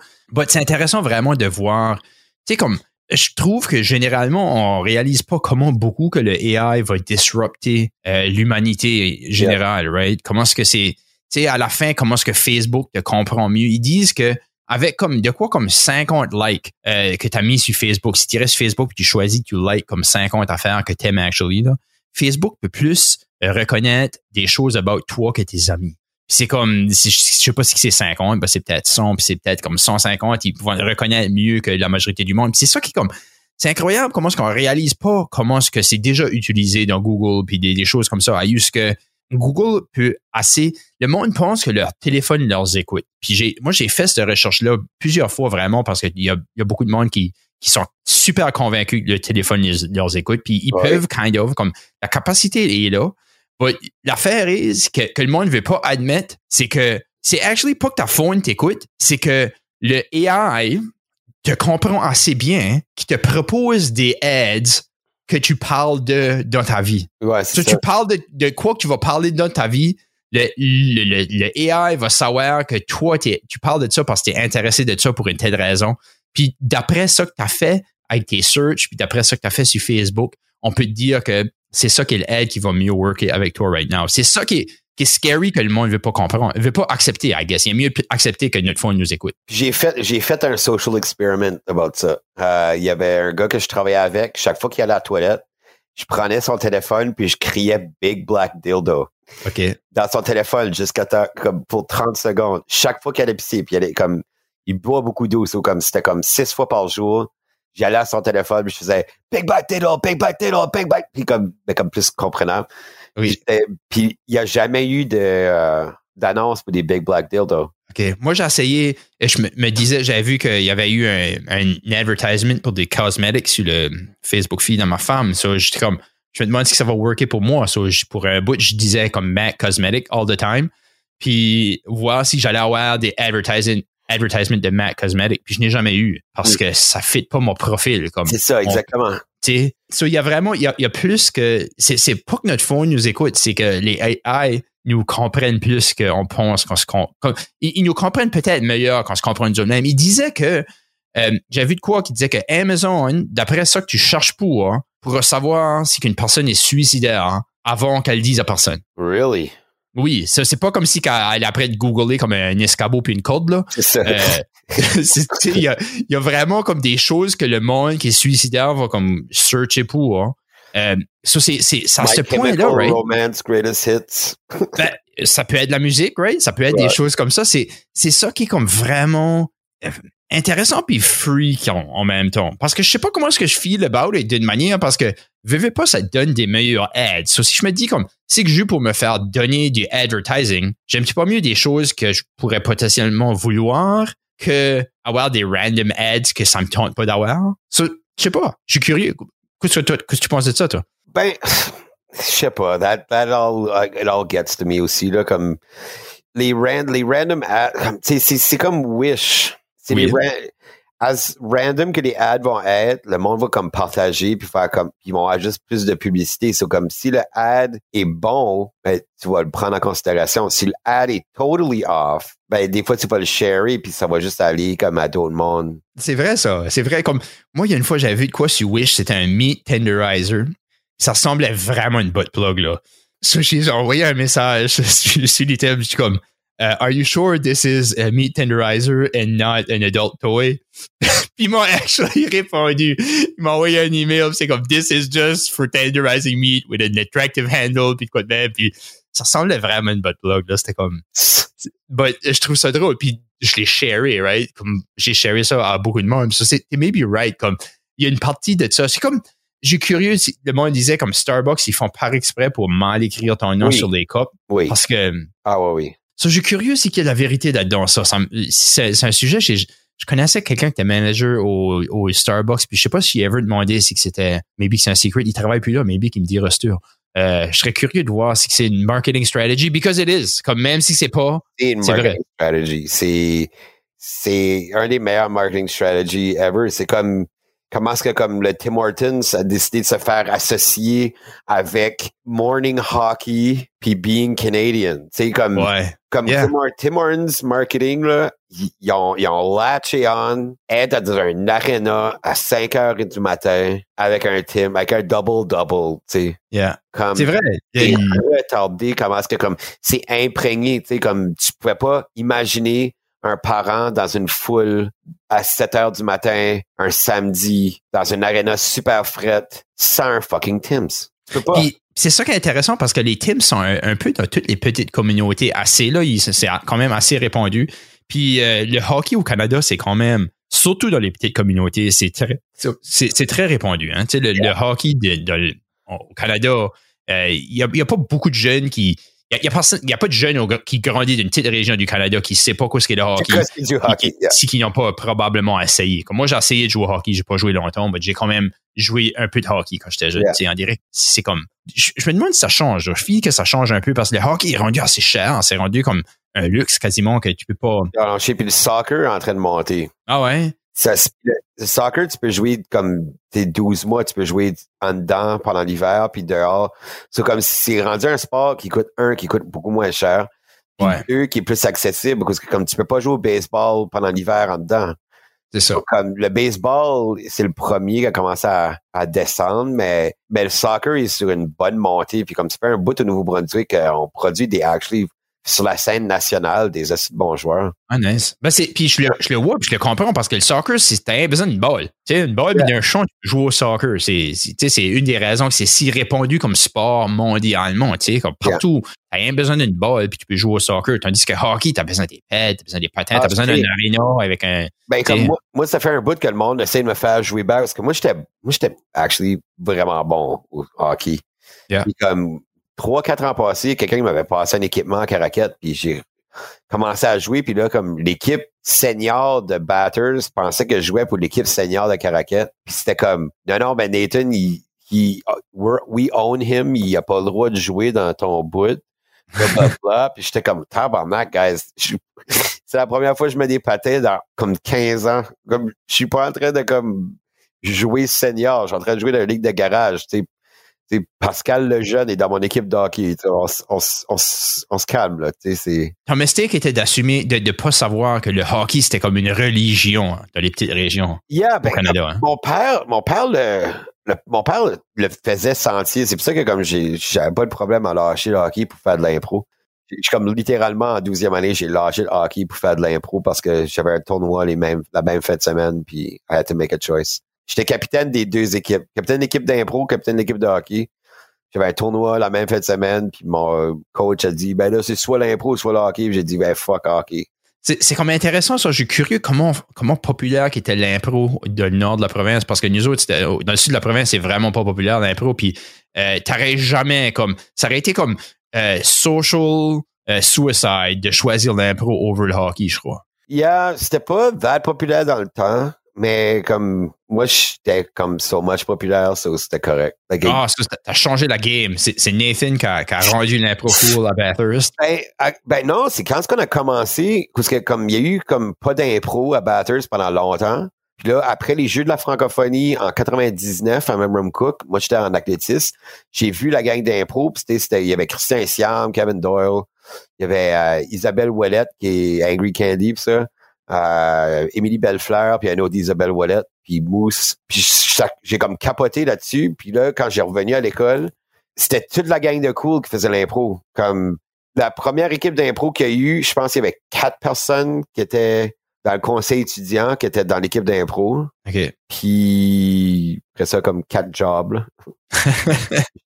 C'est intéressant vraiment de voir, tu sais, comme je trouve que généralement, on réalise pas comment beaucoup que le AI va disrupter euh, l'humanité générale, right? Comment est-ce que c'est, tu sais, à la fin, comment est-ce que Facebook te comprend mieux? Ils disent que avec comme de quoi comme 50 likes euh, que tu as mis sur Facebook, si tu restes sur Facebook et tu choisis tu likes comme 50 affaires que tu aimes actually, Facebook peut plus euh, reconnaître des choses about toi que tes amis. C'est comme, je, sais pas si c'est 50, ben c'est peut-être 100, puis c'est peut-être comme 150, ils vont le reconnaître mieux que la majorité du monde. C'est ça qui est comme, c'est incroyable comment est-ce qu'on réalise pas comment est-ce que c'est déjà utilisé dans Google puis des, choses comme ça. À Google peut assez. Le monde pense que leur téléphone leur écoute. Puis j'ai, moi, j'ai fait cette recherche-là plusieurs fois vraiment parce qu'il y a, il y a beaucoup de monde qui, qui sont super convaincus que le téléphone les, leur écoute. Puis ils Ouais. peuvent, kind of, comme la capacité est là. L'affaire est que, que le monde ne veut pas admettre, c'est que c'est actually pas que ta phone t'écoute, c'est que le AI te comprend assez bien qui te propose des ads que tu parles de dans ta vie. Ouais, So, c'est tu ça. parles de, de quoi que tu vas parler dans ta vie. Le, le, le- le AI va savoir que toi, tu parles de ça parce que tu es intéressé de ça pour une telle raison. Puis d'après ça que tu as fait avec tes searches, puis d'après ça que tu as fait sur Facebook, on peut te dire que c'est ça qui est l'aide qui va mieux worker avec toi right now. C'est ça qui est, qui est scary que le monde ne veut pas comprendre. Il veut pas accepter, I guess. Il est mieux accepter que notre phone nous écoute. J'ai fait, j'ai fait un social experiment about ça. Euh, Il y avait un gars que je travaillais avec. Chaque fois qu'il allait à la toilette, je prenais son téléphone puis je criais Big Black Dildo OK. dans son téléphone jusqu'à comme pour 30 secondes. Chaque fois qu'il allait pisser, puis il allait comme il boit beaucoup d'eau, comme c'était comme six fois par jour. J'allais à son téléphone, puis je faisais Big Black Dildo, Big Black Dildo, Big Black, puis comme, mais comme plus comprenable. Oui. Puis il n'y a jamais eu de euh, d'annonce pour des Big Black Dildo. OK. Moi, j'ai essayé, et je me, me disais, j'avais vu qu'il y avait eu un, un advertisement pour des cosmetics sur le Facebook feed de ma femme. So, j'étais comme, je me demande si ça va worker pour moi. So, pour un bout, je disais comme Mac Cosmetic all the time. Puis, voir si j'allais avoir des advertising, advertisements de Mac Cosmetic. Puis, je n'ai jamais eu parce que ça ne fit pas mon profil. Comme, C'est ça, exactement. tu sais. So, il y a vraiment, il y a, il y a plus que, c'est, pas que notre phone nous écoute, c'est que les AI nous comprennent plus qu'on pense qu'on se ils, ils nous comprennent peut-être meilleur qu'on se comprend nous-mêmes. Il disait que, euh, j'avais vu de quoi qui disait que Amazon, d'après ça que tu cherches pour, hein, pour savoir si qu'une personne est suicidaire hein, avant qu'elle dise à personne. Really? Oui, ça, c'est pas comme si elle est après de googler comme un escabeau puis une corde, là. C'est ça. Il y a, y a vraiment comme des choses que le monde qui est suicidaire va comme searcher pour. hein. Euh, ça, c'est, My ce point-là, right? Romance Greatest Hits. Ben, ça peut être de la musique, right? Ça peut être des choses comme ça. C'est, c'est ça qui est comme vraiment euh, intéressant puis freak en, même temps. Parce que je sais pas comment est-ce que je feel about it d'une manière parce que veux, pas, ça donne des meilleurs ads. So, si je me dis comme, c'est que je pour me faire donner du advertising, j'aime pas mieux des choses que je pourrais potentiellement vouloir que avoir des random ads que ça me tente pas d'avoir? So, je sais pas. Je suis curieux. Qu'est-ce que, que tu penses de ça, toi? Ben, je sais pas. That, that all, it all gets to me aussi, là, comme les, ran, les random ads, c'est comme Wish. C'est Oui. as random que les ads vont être, le monde va comme partager puis faire comme, ils vont avoir juste plus de publicité. C'est comme si le ad est bon, ben, tu vas le prendre en considération. Si le ad est totally off, ben, des fois, tu vas le sharer puis ça va juste aller comme à d'autres mondes. C'est vrai, ça. C'est vrai. Comme moi, il y a une fois, j'avais vu de quoi sur Wish, c'était un meat tenderizer. Ça ressemblait vraiment à une butt plug, là. So, j'ai envoyé un message sur, thèmes, je suis comme, euh, Are you sure this is a meat tenderizer and not an adult toy? puis ils m'ont actually répondu. Ils m'ont envoyé un email, c'est comme, This is just for tenderizing meat with an attractive handle, puis quoi de même. Puis ça ressemblait vraiment à une butt plug, là. C'était comme, But je trouve ça drôle. Puis je l'ai sharé, right? Comme j'ai sharé ça à beaucoup de monde. Ça, c'est maybe right. Comme il y a une partie de ça. C'est comme j'ai curieux. si Le monde disait comme Starbucks, ils font par exprès pour mal écrire ton nom Oui. sur les cups. Oui. Parce que Ah, ouais, oui. Ça, j'ai curieux, c'est qu'il y a de la vérité là-dedans. Ça, c'est un sujet. Je connaissais quelqu'un qui était manager au, au Starbucks, puis je sais pas s'il ever demandé si c'était, maybe que c'est un secret, il travaille plus là, maybe qu'il me dit Rusture. Euh, je serais curieux de voir si c'est une marketing strategy, because it is. Comme même si c'est pas, C'est une vrai. marketing strategy. C'est, c'est un des meilleurs marketing strategies ever. C'est comme, comment est-ce que comme le Tim Hortons a décidé de se faire associer avec morning hockey puis being Canadian? C'est comme, ouais. comme yeah. Tim, Hor- Tim Hortons marketing, là, ils, ont, ils ont latché on, être dans un arena à 5 heures du matin avec un Tim, avec un double-double, tu sais. Yeah. Comme, C'est vrai. Il y a c'est une- retardé comment est-ce que comme c'est imprégné tu sais comme tu pouvais pas imaginer un parent dans une foule à 7 heures du matin un samedi dans une arena super frette sans un fucking Tim's c'est ça qui est intéressant parce que les teams sont un, un peu dans toutes les petites communautés assez là, ils- c'est quand même assez répandu. Puis euh, le hockey au Canada, c'est quand même surtout dans les petites communautés, c'est très, c'est, très répandu. Hein? Le, le, hockey de, au Canada, euh, il n'y a, a, pas beaucoup de jeunes qui, n'y a, a, a, pas de jeunes qui grandissent d'une petite région du Canada qui ne sait pas quoi ce qu'est le hockey. du hockey Si qui n'ont pas probablement essayé. Comme moi, j'ai essayé de jouer au hockey, j'ai pas joué longtemps, mais j'ai quand même joué un peu de hockey quand j'étais jeune. Yeah. En direct, c'est comme. Je, me demande si ça change. Je file que ça change un peu parce que le hockey est rendu assez cher. C'est rendu comme un luxe quasiment que tu peux pas. Alors, je sais, puis le soccer est en train de monter. Ah ouais? Ça, le soccer, tu peux jouer comme t'es 12 mois, tu peux jouer en dedans pendant l'hiver, puis dehors. C'est comme si c'est rendu un sport qui coûte un, qui coûte beaucoup moins cher. Puis ouais. deux, qui est plus accessible, parce que comme tu peux pas jouer au baseball pendant l'hiver en dedans. C'est ça. Comme le baseball, c'est le premier qui a commencé à, à, descendre, mais, mais le soccer est sur une bonne montée. Puis comme tu fais un bout au Nouveau-Brunswick, euh, on produit des actually sur la scène nationale des assez bons joueurs. Ah, nice. Ben, c'est, puis je le, je le vois, puis je le comprends parce que le soccer, c'est t'as besoin d'une balle. Tu sais, une balle, yeah. d'un champ, tu peux jouer au soccer. C'est, c'est, c'est une des raisons que c'est si répandu comme sport mondialement. Tu sais, comme partout, yeah. t'as rien besoin d'une balle, puis tu peux jouer au soccer. Tandis que hockey, t'as besoin des pads, t'as besoin des patins, ah, t'as besoin d'un aréna avec un. Ben, comme moi, moi, ça fait un bout que le monde essaie de me faire jouer back parce que moi, j'étais, moi, j'étais actually vraiment bon au hockey. Yeah. Puis comme trois, quatre ans passés, quelqu'un m'avait passé un équipement à Caraquette, puis j'ai commencé à jouer, puis là, comme l'équipe senior de Batters pensait que je jouais pour l'équipe senior de Caraquette, puis c'était comme, non, non, ben Nathan, il, il, we own him, il a pas le droit de jouer dans ton bout, puis j'étais comme, tabarnak, guys, c'est la première fois que je me dépatais dans comme 15 ans, comme, je suis pas en train de comme jouer senior, je suis en train de jouer dans la ligue de garage, tu sais, Pascal Lejeune est dans mon équipe d'hockey. On, on, on, on, se calme. Là, Ton mistake était d'assumer, de ne pas savoir que le hockey, c'était comme une religion dans les petites régions yeah, ben, Canada. Hein. Mon père, mon père le, le, mon père le faisait sentir. C'est pour ça que comme j'avais pas de problème à lâcher le hockey pour faire de l'impro. Comme littéralement en 12e année, j'ai lâché le hockey pour faire de l'impro parce que j'avais un tournoi les mêmes, la même fin de semaine, puis I had to make a choice. J'étais capitaine des deux équipes. Capitaine d'équipe d'impro, capitaine d'équipe de hockey. J'avais un tournoi la même fin de semaine, puis mon coach a dit, ben là, c'est soit l'impro, soit le hockey. J'ai dit, ben fuck hockey. C'est comme intéressant, ça. Je suis curieux comment, comment populaire était l'impro dans le nord de la province, parce que nous autres, dans le sud de la province, c'est vraiment pas populaire l'impro. Puis euh, t'aurais jamais comme. Ça aurait été comme euh, social euh, suicide de choisir l'impro over le hockey, je crois. Yeah, c'était pas that populaire dans le temps. Mais comme moi, j'étais comme so much populaire, so c'était correct. Ah, ça, t'as changé la game. C'est Nathan qui a, qui a rendu l'impro cool à Bathurst. Ben, ben non, c'est quand on a commencé, parce que comme il y a eu comme pas d'impro à Bathurst pendant longtemps. Puis là, après les Jeux de la francophonie en 99 à Memram Cook, moi j'étais en athlétisme, j'ai vu la gang d'impro, puis c'était, il y avait Christian Siam, Kevin Doyle, il y avait euh, Isabelle Ouellette qui est Angry Candy, pis ça euh, Bellefleur, puis un autre Isabelle Wallet, puis Mousse. Puis j'ai comme capoté là-dessus. Puis là, quand j'ai revenu à l'école, c'était toute la gang de cool qui faisait l'impro. Comme la première équipe d'impro qu'il y a eu, je pense qu'il y avait quatre personnes qui étaient dans le conseil étudiant, qui étaient dans l'équipe d'impro. OK. Puis après ça, comme quatre jobs.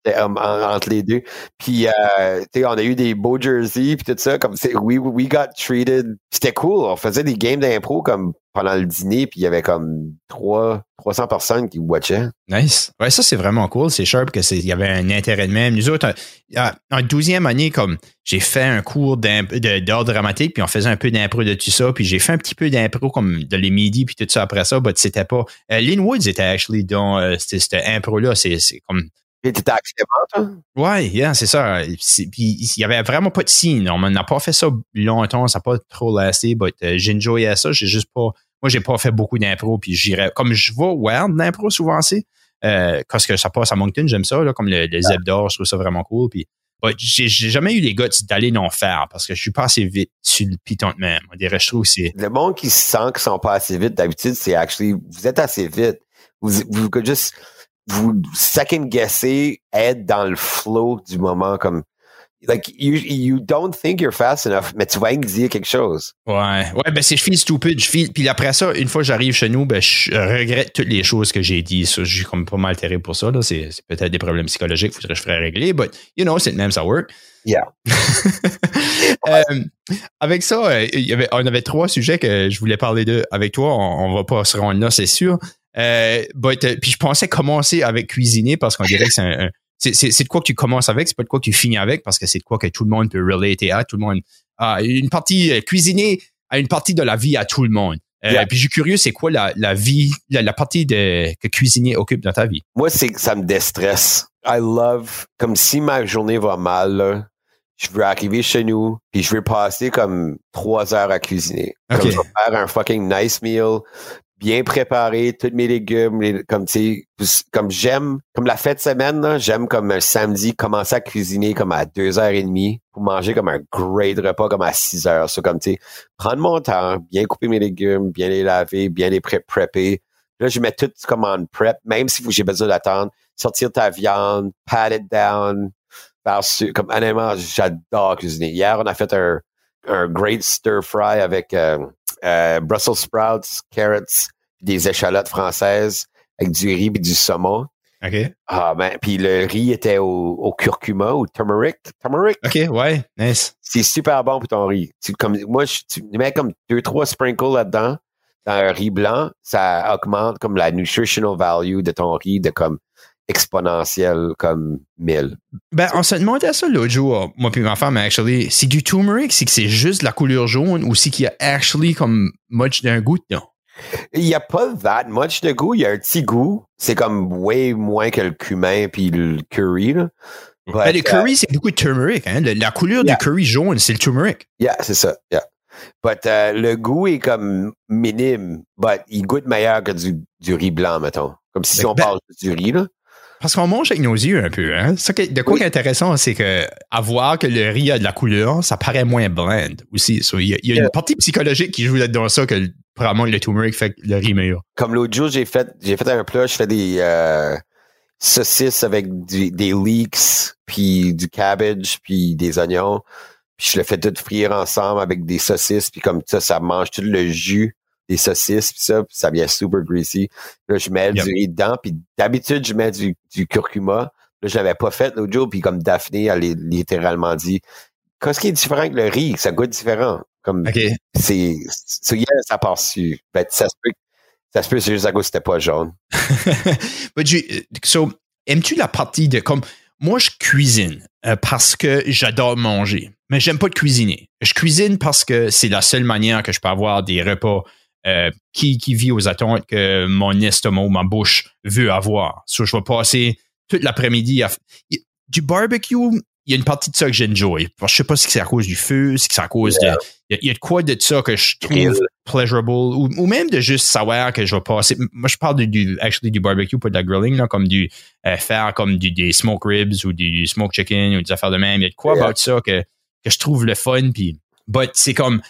J'étais entre les deux. Puis, euh, tu sais, on a eu des beaux jerseys, puis tout ça. Comme, we, we got treated. C'était cool. On faisait des games d'impro comme pendant le dîner, puis il y avait comme trois, 300 personnes qui watchaient. Nice. Ouais, ça, c'est vraiment cool. C'est sharp que il y avait un intérêt de même. Nous autres, en douzième année, comme j'ai fait un cours d'art dramatique, puis on faisait un peu d'impro de tout ça, puis j'ai fait un petit peu d'impro comme de les midi, puis tout ça après ça, mais c'était pas. Euh, Lynn Woods était actually dans euh, cette impro-là. C'est comme et t'étais accident, toi? Ouais, yeah, c'est ça. Puis il y avait vraiment pas de signe. On n'a pas fait ça longtemps, ça n'a pas trop lasté, mais euh, j'ai enjoyé ça. J'ai juste pas. Moi, j'ai pas fait beaucoup d'impro, puis j'irais. Comme je vois ouais, d'impro souvent c'est. Euh, quand que ça passe à Moncton, j'aime ça, là, comme le, le Zeb d'or, je trouve ça vraiment cool. Puis j'ai jamais eu les gars d'aller non faire parce que je suis pas assez vite sur le piton de même. On dirait, je trouve c'est. Le monde qui sent qu'ils sont pas assez vite, d'habitude, c'est actually, vous êtes assez vite. Vous, vous juste vous second guesser, être dans le flow du moment comme like, you, you don't think you're fast enough, mais tu vas dire quelque chose. Ouais, ouais, ben c'est je feel stupide, je feel, puis après ça, une fois que j'arrive chez nous, ben je regrette toutes les choses que j'ai dit. Ça, je suis comme pas mal terrible pour ça. Là. C'est, c'est peut-être des problèmes psychologiques, faudrait que je ferais régler, but you know, c'est même ça work. Yeah. Euh, avec ça, euh, il y avait, on avait trois sujets que je voulais parler de avec toi. On, on va pas se rendre là, c'est sûr. Euh, but, euh, puis je pensais commencer avec cuisiner parce qu'on dirait que c'est un, un- c'est, c'est, c'est de quoi que tu commences avec, c'est pas de quoi que tu finis avec parce que c'est de quoi que tout le monde peut relater à, tout le monde. Ah, une partie euh, cuisiner à une partie de la vie à tout le monde. Euh, Yeah. Puis je suis curieux, c'est quoi la, la vie, la, la partie de, que cuisiner occupe dans ta vie? Moi, c'est que ça me déstresse. I love, comme si ma journée va mal, là, je veux arriver chez nous, puis je veux passer comme trois heures à cuisiner. Comme je vais faire un fucking nice meal, bien préparé, tous mes légumes, comme tu sais, comme j'aime, comme la fête semaine, j'aime comme un samedi commencer à cuisiner comme à deux heures et demie pour manger comme un great repas comme à six heures. So, comme tu sais, prendre mon temps, bien couper mes légumes, bien les laver, bien les pré- prepper. Là, je mets tout comme en prep, même si j'ai besoin d'attendre, sortir ta viande, pat it down, su- comme honnêtement, j'adore cuisiner. Hier, on a fait un, un great stir fry avec euh, euh, Brussels sprouts, carrots, des échalotes françaises avec du riz et du saumon. OK. Ah ben, puis le riz était au, au curcuma ou turmeric. Turmeric, OK, ouais, nice. c'est super bon pour ton riz. Tu, comme, moi, je, tu mets comme deux, trois sprinkles là-dedans, dans un riz blanc, ça augmente comme la nutritional value de ton riz de comme exponentiel comme 1000. Ben, on se demandait ça l'autre jour, moi puis ma femme, actually. C'est du turmeric, c'est que c'est juste la couleur jaune ou c'est qu'il y a actually comme much d'un goût dedans? Il n'y a pas that much de goût. Il y a un petit goût. C'est comme way moins que le cumin puis le curry. Là. But, Ben, le uh, curry, c'est beaucoup de turmeric. Hein? Le- la couleur Yeah. du curry jaune, c'est le turmeric. Yeah, c'est ça. Yeah. But uh, le goût est comme minime, but il goûte meilleur que du, du riz blanc, mettons. Comme si Ben, on ben- parle du riz, là. Parce qu'on mange avec nos yeux un peu. Hein? Ça, de quoi Oui. qui est intéressant, c'est que à voir que le riz a de la couleur, ça paraît moins bland aussi. So, il y a, il y a Yeah. une partie psychologique qui joue là-dedans ça que probablement le turmeric fait le riz meilleur. Comme l'autre jour, j'ai fait, j'ai fait un plat, je fais des euh, saucisses avec du- des leeks, puis du cabbage, puis des oignons. Puis je le fais tout frire ensemble avec des saucisses, puis comme ça, ça mange tout le jus des saucisses, puis ça, puis ça vient super greasy. Là, je mets Yep. du riz dedans, puis d'habitude, je mets du, du curcuma. Là, je l'avais pas fait l'autre jour, puis comme Daphné, elle a littéralement dit, qu'est-ce qui est différent avec le riz? Ça goûte différent. Comme, c'est, ça part sur. Ben, ça se peut, que- ça se peut, c'est juste à cause que c'était pas jaune. But j'ai- so, aimes-tu la partie de comme moi je cuisine euh, parce que j'adore manger, mais j'aime pas de cuisiner. Je cuisine parce que c'est la seule manière que je peux avoir des repas euh, qui, qui vit aux attentes que mon estomac ou ma bouche veut avoir. So, je vais passer toute l'après-midi à du barbecue. Il y a une partie de ça que j'enjoy. Je sais pas si c'est à cause du feu, si c'est à cause Yeah. de. Il y, a- il y a de quoi de ça que je trouve pleasurable ou, ou même de juste savoir que je vais passer. Moi, je parle de, du, actually, du barbecue, pas de la grilling, là, comme du euh, faire comme du, des smoke ribs ou du smoke chicken ou des affaires de même. Il y a de quoi Yeah. about ça que, que je trouve le fun. Puis, but c'est comme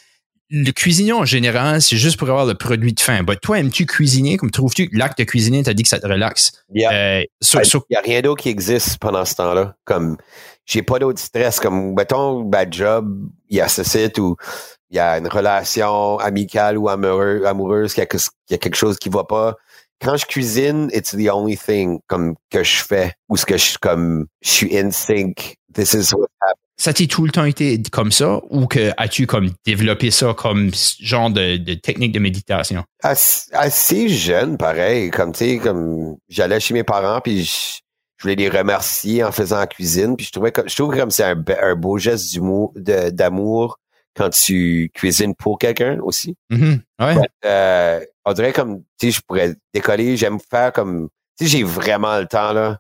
le cuisiner en général, c'est juste pour avoir le produit de fin. But toi, aimes-tu cuisiner? Comme trouves-tu l'acte de cuisiner, t'as dit que ça te relaxe? Il y a, Euh, so- so- y a rien d'autre qui existe pendant ce temps-là. Comme, j'ai pas d'autre stress. Comme, mettons, bad job, il y a ce site où il y a une relation amicale ou amoureux, amoureuse, qu'il y, a, y quelque chose qui va pas. Quand je cuisine, it's the only thing, comme, que je fais. Ou ce que je, comme, je suis in sync. This is what. Ça t'a tout le temps été comme ça ou que as-tu comme développé ça comme genre de, de technique de méditation? Assez, assez jeune, pareil. Comme, tu sais, comme, j'allais chez mes parents, puis je, je voulais les remercier en faisant la cuisine, puis je trouvais comme, je trouve comme c'est un, be- un beau geste d'amour quand tu cuisines pour quelqu'un aussi. Mhm. Ouais. Euh, on dirait comme, tu sais, je pourrais décoller, j'aime faire comme, tu sais, j'ai vraiment le temps, là.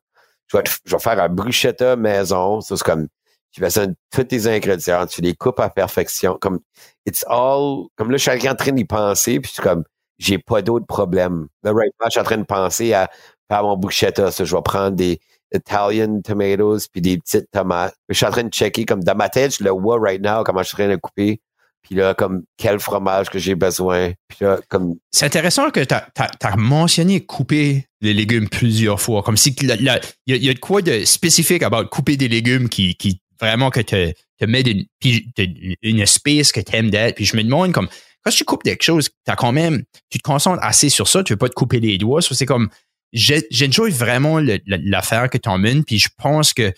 Je vais, te- je vais faire un bruschetta maison. Ça, c'est comme, tu besoin de tous tes ingrédients, tu les coupes à perfection. Comme, it's all, comme là, je suis en train d'y penser, puis je suis comme, j'ai pas d'autres problèmes. Là, right now, je suis en train de penser à faire mon bruschetta. Ça, je vais prendre des Italian tomatoes puis des petites tomates. Je suis en train de checker, comme dans ma tête, je le vois right now, comment je suis en train de couper. Puis là, comme, quel fromage que j'ai besoin. Puis là, comme, C'est intéressant que tu as, mentionné couper les légumes plusieurs fois. Comme si il y, y a de quoi de spécifique about couper des légumes qui, qui vraiment que te, te mets de- une space que t'aimes d'être. Puis je me demande comme, quand tu coupes quelque chose, t'as quand même, tu te concentres assez sur ça, tu veux pas te couper les doigts. So, c'est comme, j'enjoy vraiment l'affaire que tu emmènes, puis je pense que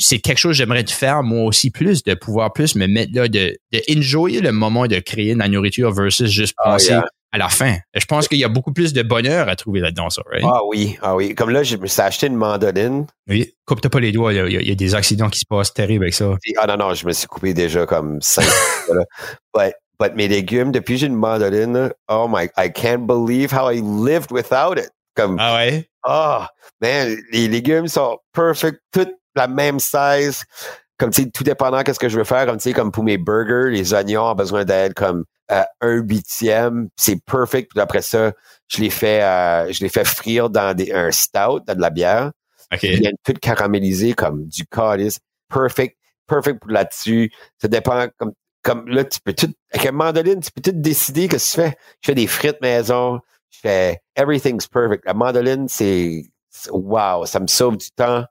c'est quelque chose que j'aimerais te faire moi aussi plus, de pouvoir plus me mettre là, de, de enjoyer le moment de créer de la nourriture versus juste Ah, penser yeah. À la fin. Je pense qu'il y a beaucoup plus de bonheur à trouver là-dedans, ça, right? Ah oui, ah oui. Comme là, je me suis acheté une mandoline. Oui. Coupe-toi pas les doigts, il y, a, il y a des accidents qui se passent terribles avec ça. Ah non, non, je me suis coupé déjà comme cinq. But, but mes légumes, depuis que j'ai une mandoline, oh my, I can't believe how I lived without it. Comme, Ah ouais? oh, man, les légumes sont perfect, toutes la même size. Comme, tu sais, tout dépendant qu'est-ce que je veux faire. Comme, tu sais, comme pour mes burgers, les oignons ont besoin d'être comme euh, un huitième. C'est perfect. Puis après ça, je les fais, euh, je les fais frire dans des, un stout, dans de la bière. OK. Ils viennent tout caramélisés comme du calice. Perfect. Perfect pour là-dessus. Ça dépend comme, comme là, tu peux tout, avec un mandoline, tu peux tout décider que tu fais. Je fais des frites maison. Je fais everything's perfect. La mandoline, c'est- wow, ça me sauve du temps.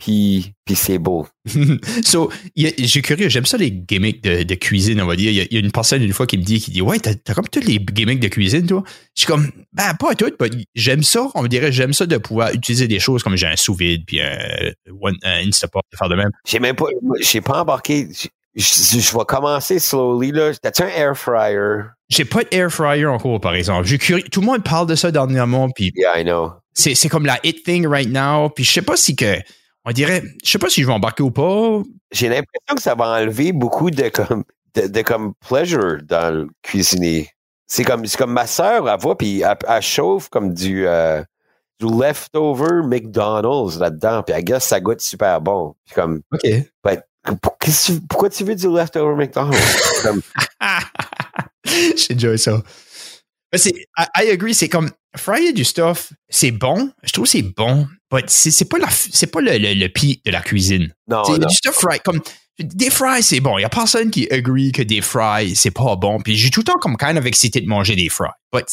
Puis, puis c'est beau. so, j'ai curieux, j'aime ça les gimmicks de, de cuisine, on va dire. Il y, a, il y a une personne une fois qui me dit, qui dit, ouais, t'as, comme tous les gimmicks de cuisine, toi? Je suis comme, ben, pas toutes, j'aime ça. On me dirait, j'aime ça de pouvoir utiliser des choses comme j'ai un sous-vide, puis un, un Instapot, de faire de même. J'ai même pas, j'ai pas embarqué. Je, je- je vais commencer slowly, là. T'as-tu un air fryer? J'ai pas de air fryer encore, par exemple. J'ai curieux, tout le monde parle de ça dernièrement, puis Yeah, I know. c'est, c'est comme la hit thing right now, puis je sais pas si que, on dirait, je sais pas si je vais embarquer ou pas. j'ai l'impression que ça va enlever beaucoup de comme de, de comme pleasure dans le cuisiner. C'est comme c'est comme ma sœur, elle va puis elle, elle chauffe comme du euh, du leftover McDonald's là-dedans, puis I guess ça goûte super bon. Puis comme OK. ben, pourquoi tu veux du leftover McDonald's? Comme, J'ai déjà ça. C'est, I, I agree, c'est comme fryer du stuff, c'est bon. Je trouve que c'est bon, mais c'est, c'est pas la, c'est pas le, le, le pied de la cuisine. non, non. du stuff fry, comme des fries, c'est bon. Il y a personne qui agree que des fries, c'est pas bon. Puis j'ai tout le temps comme kind of excité de manger des fries. But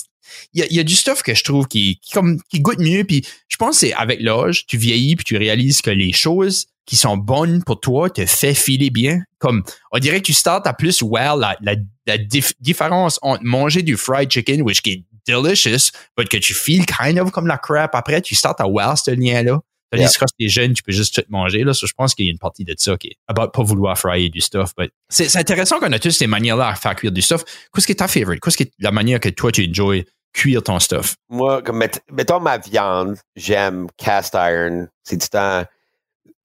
il y a, il y a du stuff que je trouve qui, qui, comme, qui goûte mieux. Puis je pense que c'est avec l'âge, tu vieillis puis tu réalises que les choses qui sont bonnes pour toi te fait filer bien. Comme, on dirait que tu starts à plus well la, la, la dif- différence entre manger du fried chicken, which est delicious, but que tu feels kind of comme la crap après, tu starts à well ce lien-là. Tandis Yeah. que quand t'es jeune, tu peux juste tout manger. Là, So, je pense qu'il y a une partie de ça qui est about pas vouloir fryer du stuff. But c'est, intéressant qu'on a tous ces manières-là à faire cuire du stuff. Qu'est-ce qui est ta favorite? Qu'est-ce qui est la manière que toi, tu enjoy cuire ton stuff? Moi, comme mett- mettons ma viande, j'aime cast iron. C'est du temps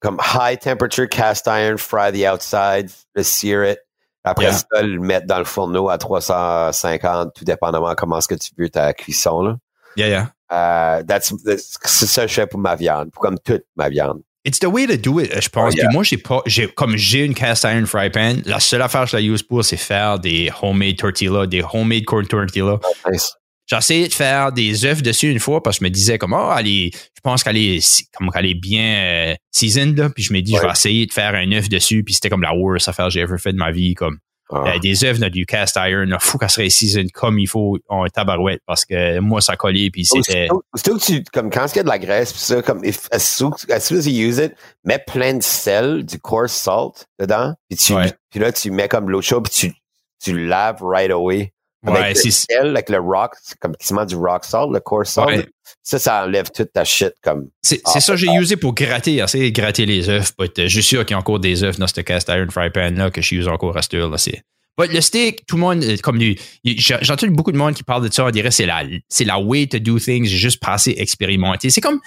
comme high temperature cast iron, fry the outside, le sear it. Après Yeah. ça, le mettre dans le fourneau à 350, tout dépendamment comment est-ce que tu veux ta cuisson. Là. Yeah, yeah. Euh, that's, that's- c'est ça que je fais pour ma viande, pour comme toute ma viande. It's the way to do it, je pense. Oh, yeah. Puis moi, j'ai pas, j'ai, comme j'ai une cast iron fry pan, la seule affaire que je la use pour, c'est faire des homemade tortillas, des homemade corn tortillas. Nice. J'ai essayé de faire des œufs dessus une fois parce que je me disais comme oh elle est, je pense qu'elle est comme qu'elle est bien euh, seasoned là. puis je me dis je vais essayer de faire un œuf dessus puis c'était comme la worst affaire que j'ai ever fait de ma vie comme Ah. euh, des œufs du cast iron là, faut qu'elle serait seasoned comme il faut en tabarouette parce que moi ça collait puis c'était que tu, comme quand il y a de la graisse, pis ça, comme, if, as, soon, as soon as you use it, mets plein de sel, du coarse salt dedans, puis tu, Ouais. puis là, tu mets comme l'eau chaude, puis tu, tu laves right away. Ouais le c'est sel, avec le rock, c'est comme quasiment du rock salt, le coarse salt. Ouais. Ça, ça enlève toute ta shit, comme. c'est Ah, ça j'ai usé pour gratter essayer de gratter les œufs je suis sûr qu'il y a encore des œufs dans ce cast iron fry pan là que je use encore à cette heure là c'est But le steak, tout le monde, euh, comme lui, j'entends beaucoup de monde qui parle de ça, on dirait que c'est la, c'est la way to do things, j'ai juste passé expérimenter. C'est comme,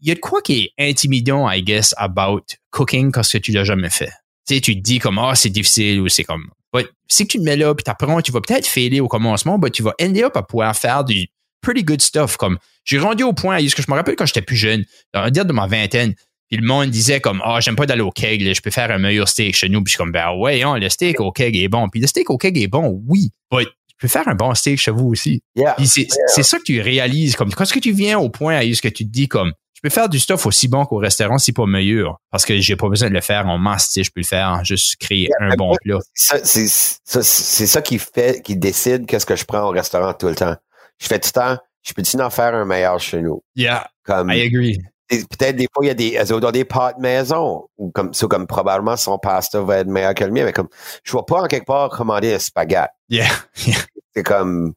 il y a de quoi qui est intimidant, I guess, about cooking parce que tu l'as jamais fait? Tu sais, tu te dis comme, ah, c'est difficile ou c'est comme, si tu te mets là puis t'apprends, tu vas peut-être failer au commencement, mais tu vas end up à pouvoir faire du pretty good stuff. Comme, j'ai rendu au point, ce que je me rappelle quand j'étais plus jeune, on va dire de ma vingtaine, puis le monde disait comme ah j'aime pas d'aller au keg, là, je peux faire un meilleur steak chez nous. Puis je suis comme ben ouais, hein, le steak au keg est bon. Puis le steak au keg est bon, oui. But je peux faire un bon steak chez vous aussi. Yeah. C'est ça que tu réalises comme quand est-ce que tu viens au point à ce que tu te dis comme peux faire du stuff aussi bon qu'au restaurant si pas meilleur parce que j'ai pas besoin de le faire en masse, tu sais, je peux le faire juste créer un bon plat. Ça, C'est ça, ça qui fait, qui décide qu'est-ce que je prends au restaurant tout le temps. Je fais tout le temps, je peux-tu en faire un meilleur chez nous? Yeah, Comme, I agree. Peut-être des fois, il y a des, elles ont des pâtes maison, ou comme, so, comme probablement son pasta va être meilleur que le mien, mais comme, je vois pas en quelque part commander un spaghette. Yeah. yeah. C'est comme,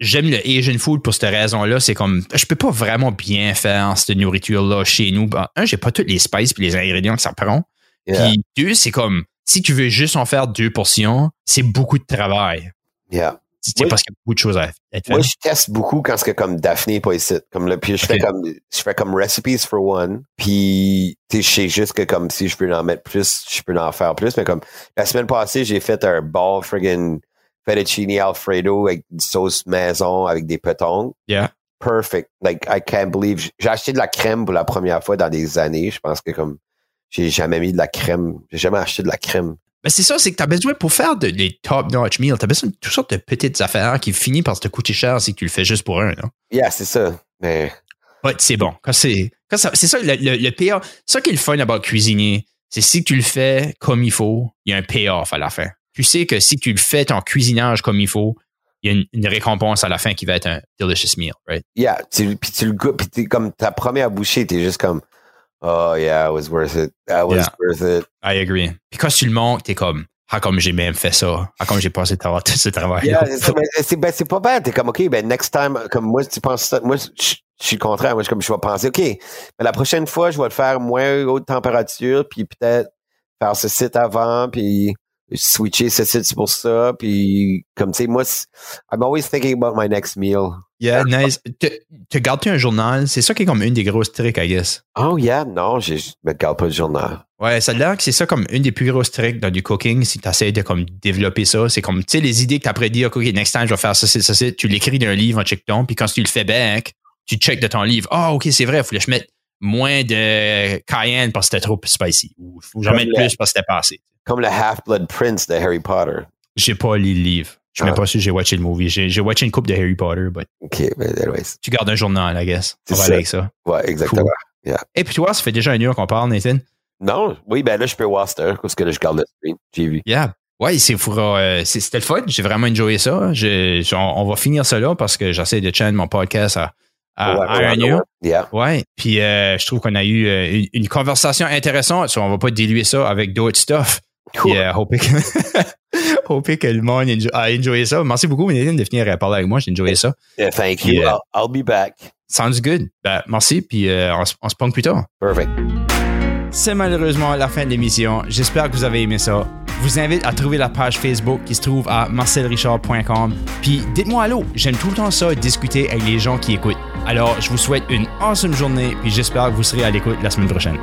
J'aime le Asian food pour cette raison-là. C'est comme, je peux pas vraiment bien faire cette nourriture-là chez nous. Ben, un, j'ai pas toutes les spices et les ingrédients que ça prend. yeah, Puis deux, c'est comme, si tu veux juste en faire deux portions, c'est beaucoup de travail. yeah. C'est Oui. parce qu'il y a beaucoup de choses à faites. Moi, je teste beaucoup quand c'est comme Daphné pas ici. Comme puis je fais comme, je fais comme recipes for one. Puis, tu sais, je sais juste que comme si je peux en mettre plus, je peux en faire plus. Mais comme, la semaine passée, j'ai fait un ball friggin' fettuccine alfredo avec une sauce maison avec des petons. Yeah. Perfect. Like, I can't believe. J'ai acheté de la crème pour la première fois dans des années. Je pense que comme, j'ai jamais mis de la crème. J'ai jamais acheté de la crème. Ben c'est ça, c'est que tu as besoin, pour faire de- des top-notch meals, tu as besoin de toutes sortes de petites affaires qui finissent par te coûter cher si tu le fais juste pour un. Non? Yeah, c'est ça. Mais, Ouais, c'est bon. Quand c'est, quand ça, c'est ça le, le, le payoff. Ça qui est le fun about cuisiner, c'est si tu le fais comme il faut, il y a un payoff à la fin. Tu sais que si tu le fais ton cuisinage comme il faut, il y a une, une récompense à la fin qui va être un delicious meal, right? yeah, tu, puis tu le goûtes, puis t'es comme ta première bouchée, t'es juste comme, oh yeah, it was worth it. That was Yeah. worth it. I agree. Puis quand tu le montes, t'es comme, ah, comme j'ai même fait ça? Ah, comme j'ai passé tout ce travail. Yeah, c'est ben, c'est pas bad. T'es comme, OK, ben next time, comme moi, tu penses ça, moi, je je suis le contraire. Moi, je, comme, je vais penser, OK, mais la prochaine fois, je vais le faire moins haute température, puis peut-être faire ce site avant, puis switcher ce site pour ça, puis comme, tu sais, moi, c'est- I'm always thinking about my next meal. Yeah, nice. Te, te gardes-tu un journal? C'est ça qui est comme une des grosses tricks, I guess. Oh yeah, non, je me garde pas le journal. Ouais, ça a l'air que c'est ça comme une des plus grosses tricks dans du cooking, si tu essaies de comme développer ça. C'est comme, tu sais, les idées que tu après dire, OK, next time, je vais faire ça, c'est ça, c'est, tu l'écris d'un livre en check-ton, puis quand tu le fais back, tu check de ton livre. Ah, OK, c'est vrai, il fallait que je mette moins de cayenne parce que c'était trop spicy. Ou faut mette le- plus parce que c'était pas assez. Comme le Half-Blood Prince de Harry Potter. J'ai pas lu le livre. Je suis même Ah. pas sûr que j'ai watché le movie. J'ai, watché une coupe de Harry Potter, but OK, mais anyways. tu gardes un journal, I guess. On va ça. aller avec ça. Ouais, exactement. Et puis toi, ça fait déjà une heure qu'on parle, Nathan. Non, oui, ben là, je peux voir ça, parce que là, je garde le screen. J'ai vu. Yeah. Ouais, euh, c'était le fun. J'ai vraiment enjoyé ça. Je- on, on va finir ça là parce que j'essaie de changer mon podcast à, à, heure. Yeah. Ouais. Puis euh, je trouve qu'on a eu euh, une, une conversation intéressante. So, on va pas diluer ça avec d'autres stuff. Cool. Puis euh, que, le monde enjo- a enjoyé ça. Merci beaucoup, Nathan, de venir euh, parler avec moi. J'ai enjoyé ça. Yeah, thank you. Yeah. I'll, I'll be back. Sounds good. Ben, merci. Puis euh, on, se- on se pogne plus tard. Perfect. C'est malheureusement la fin de l'émission. J'espère que vous avez aimé ça. Vous invite à trouver la page Facebook qui se trouve à marcelrichard.com. Puis dites-moi allô, j'aime tout le temps ça, discuter avec les gens qui écoutent. Alors, je vous souhaite une awesome journée, puis j'espère que vous serez à l'écoute la semaine prochaine.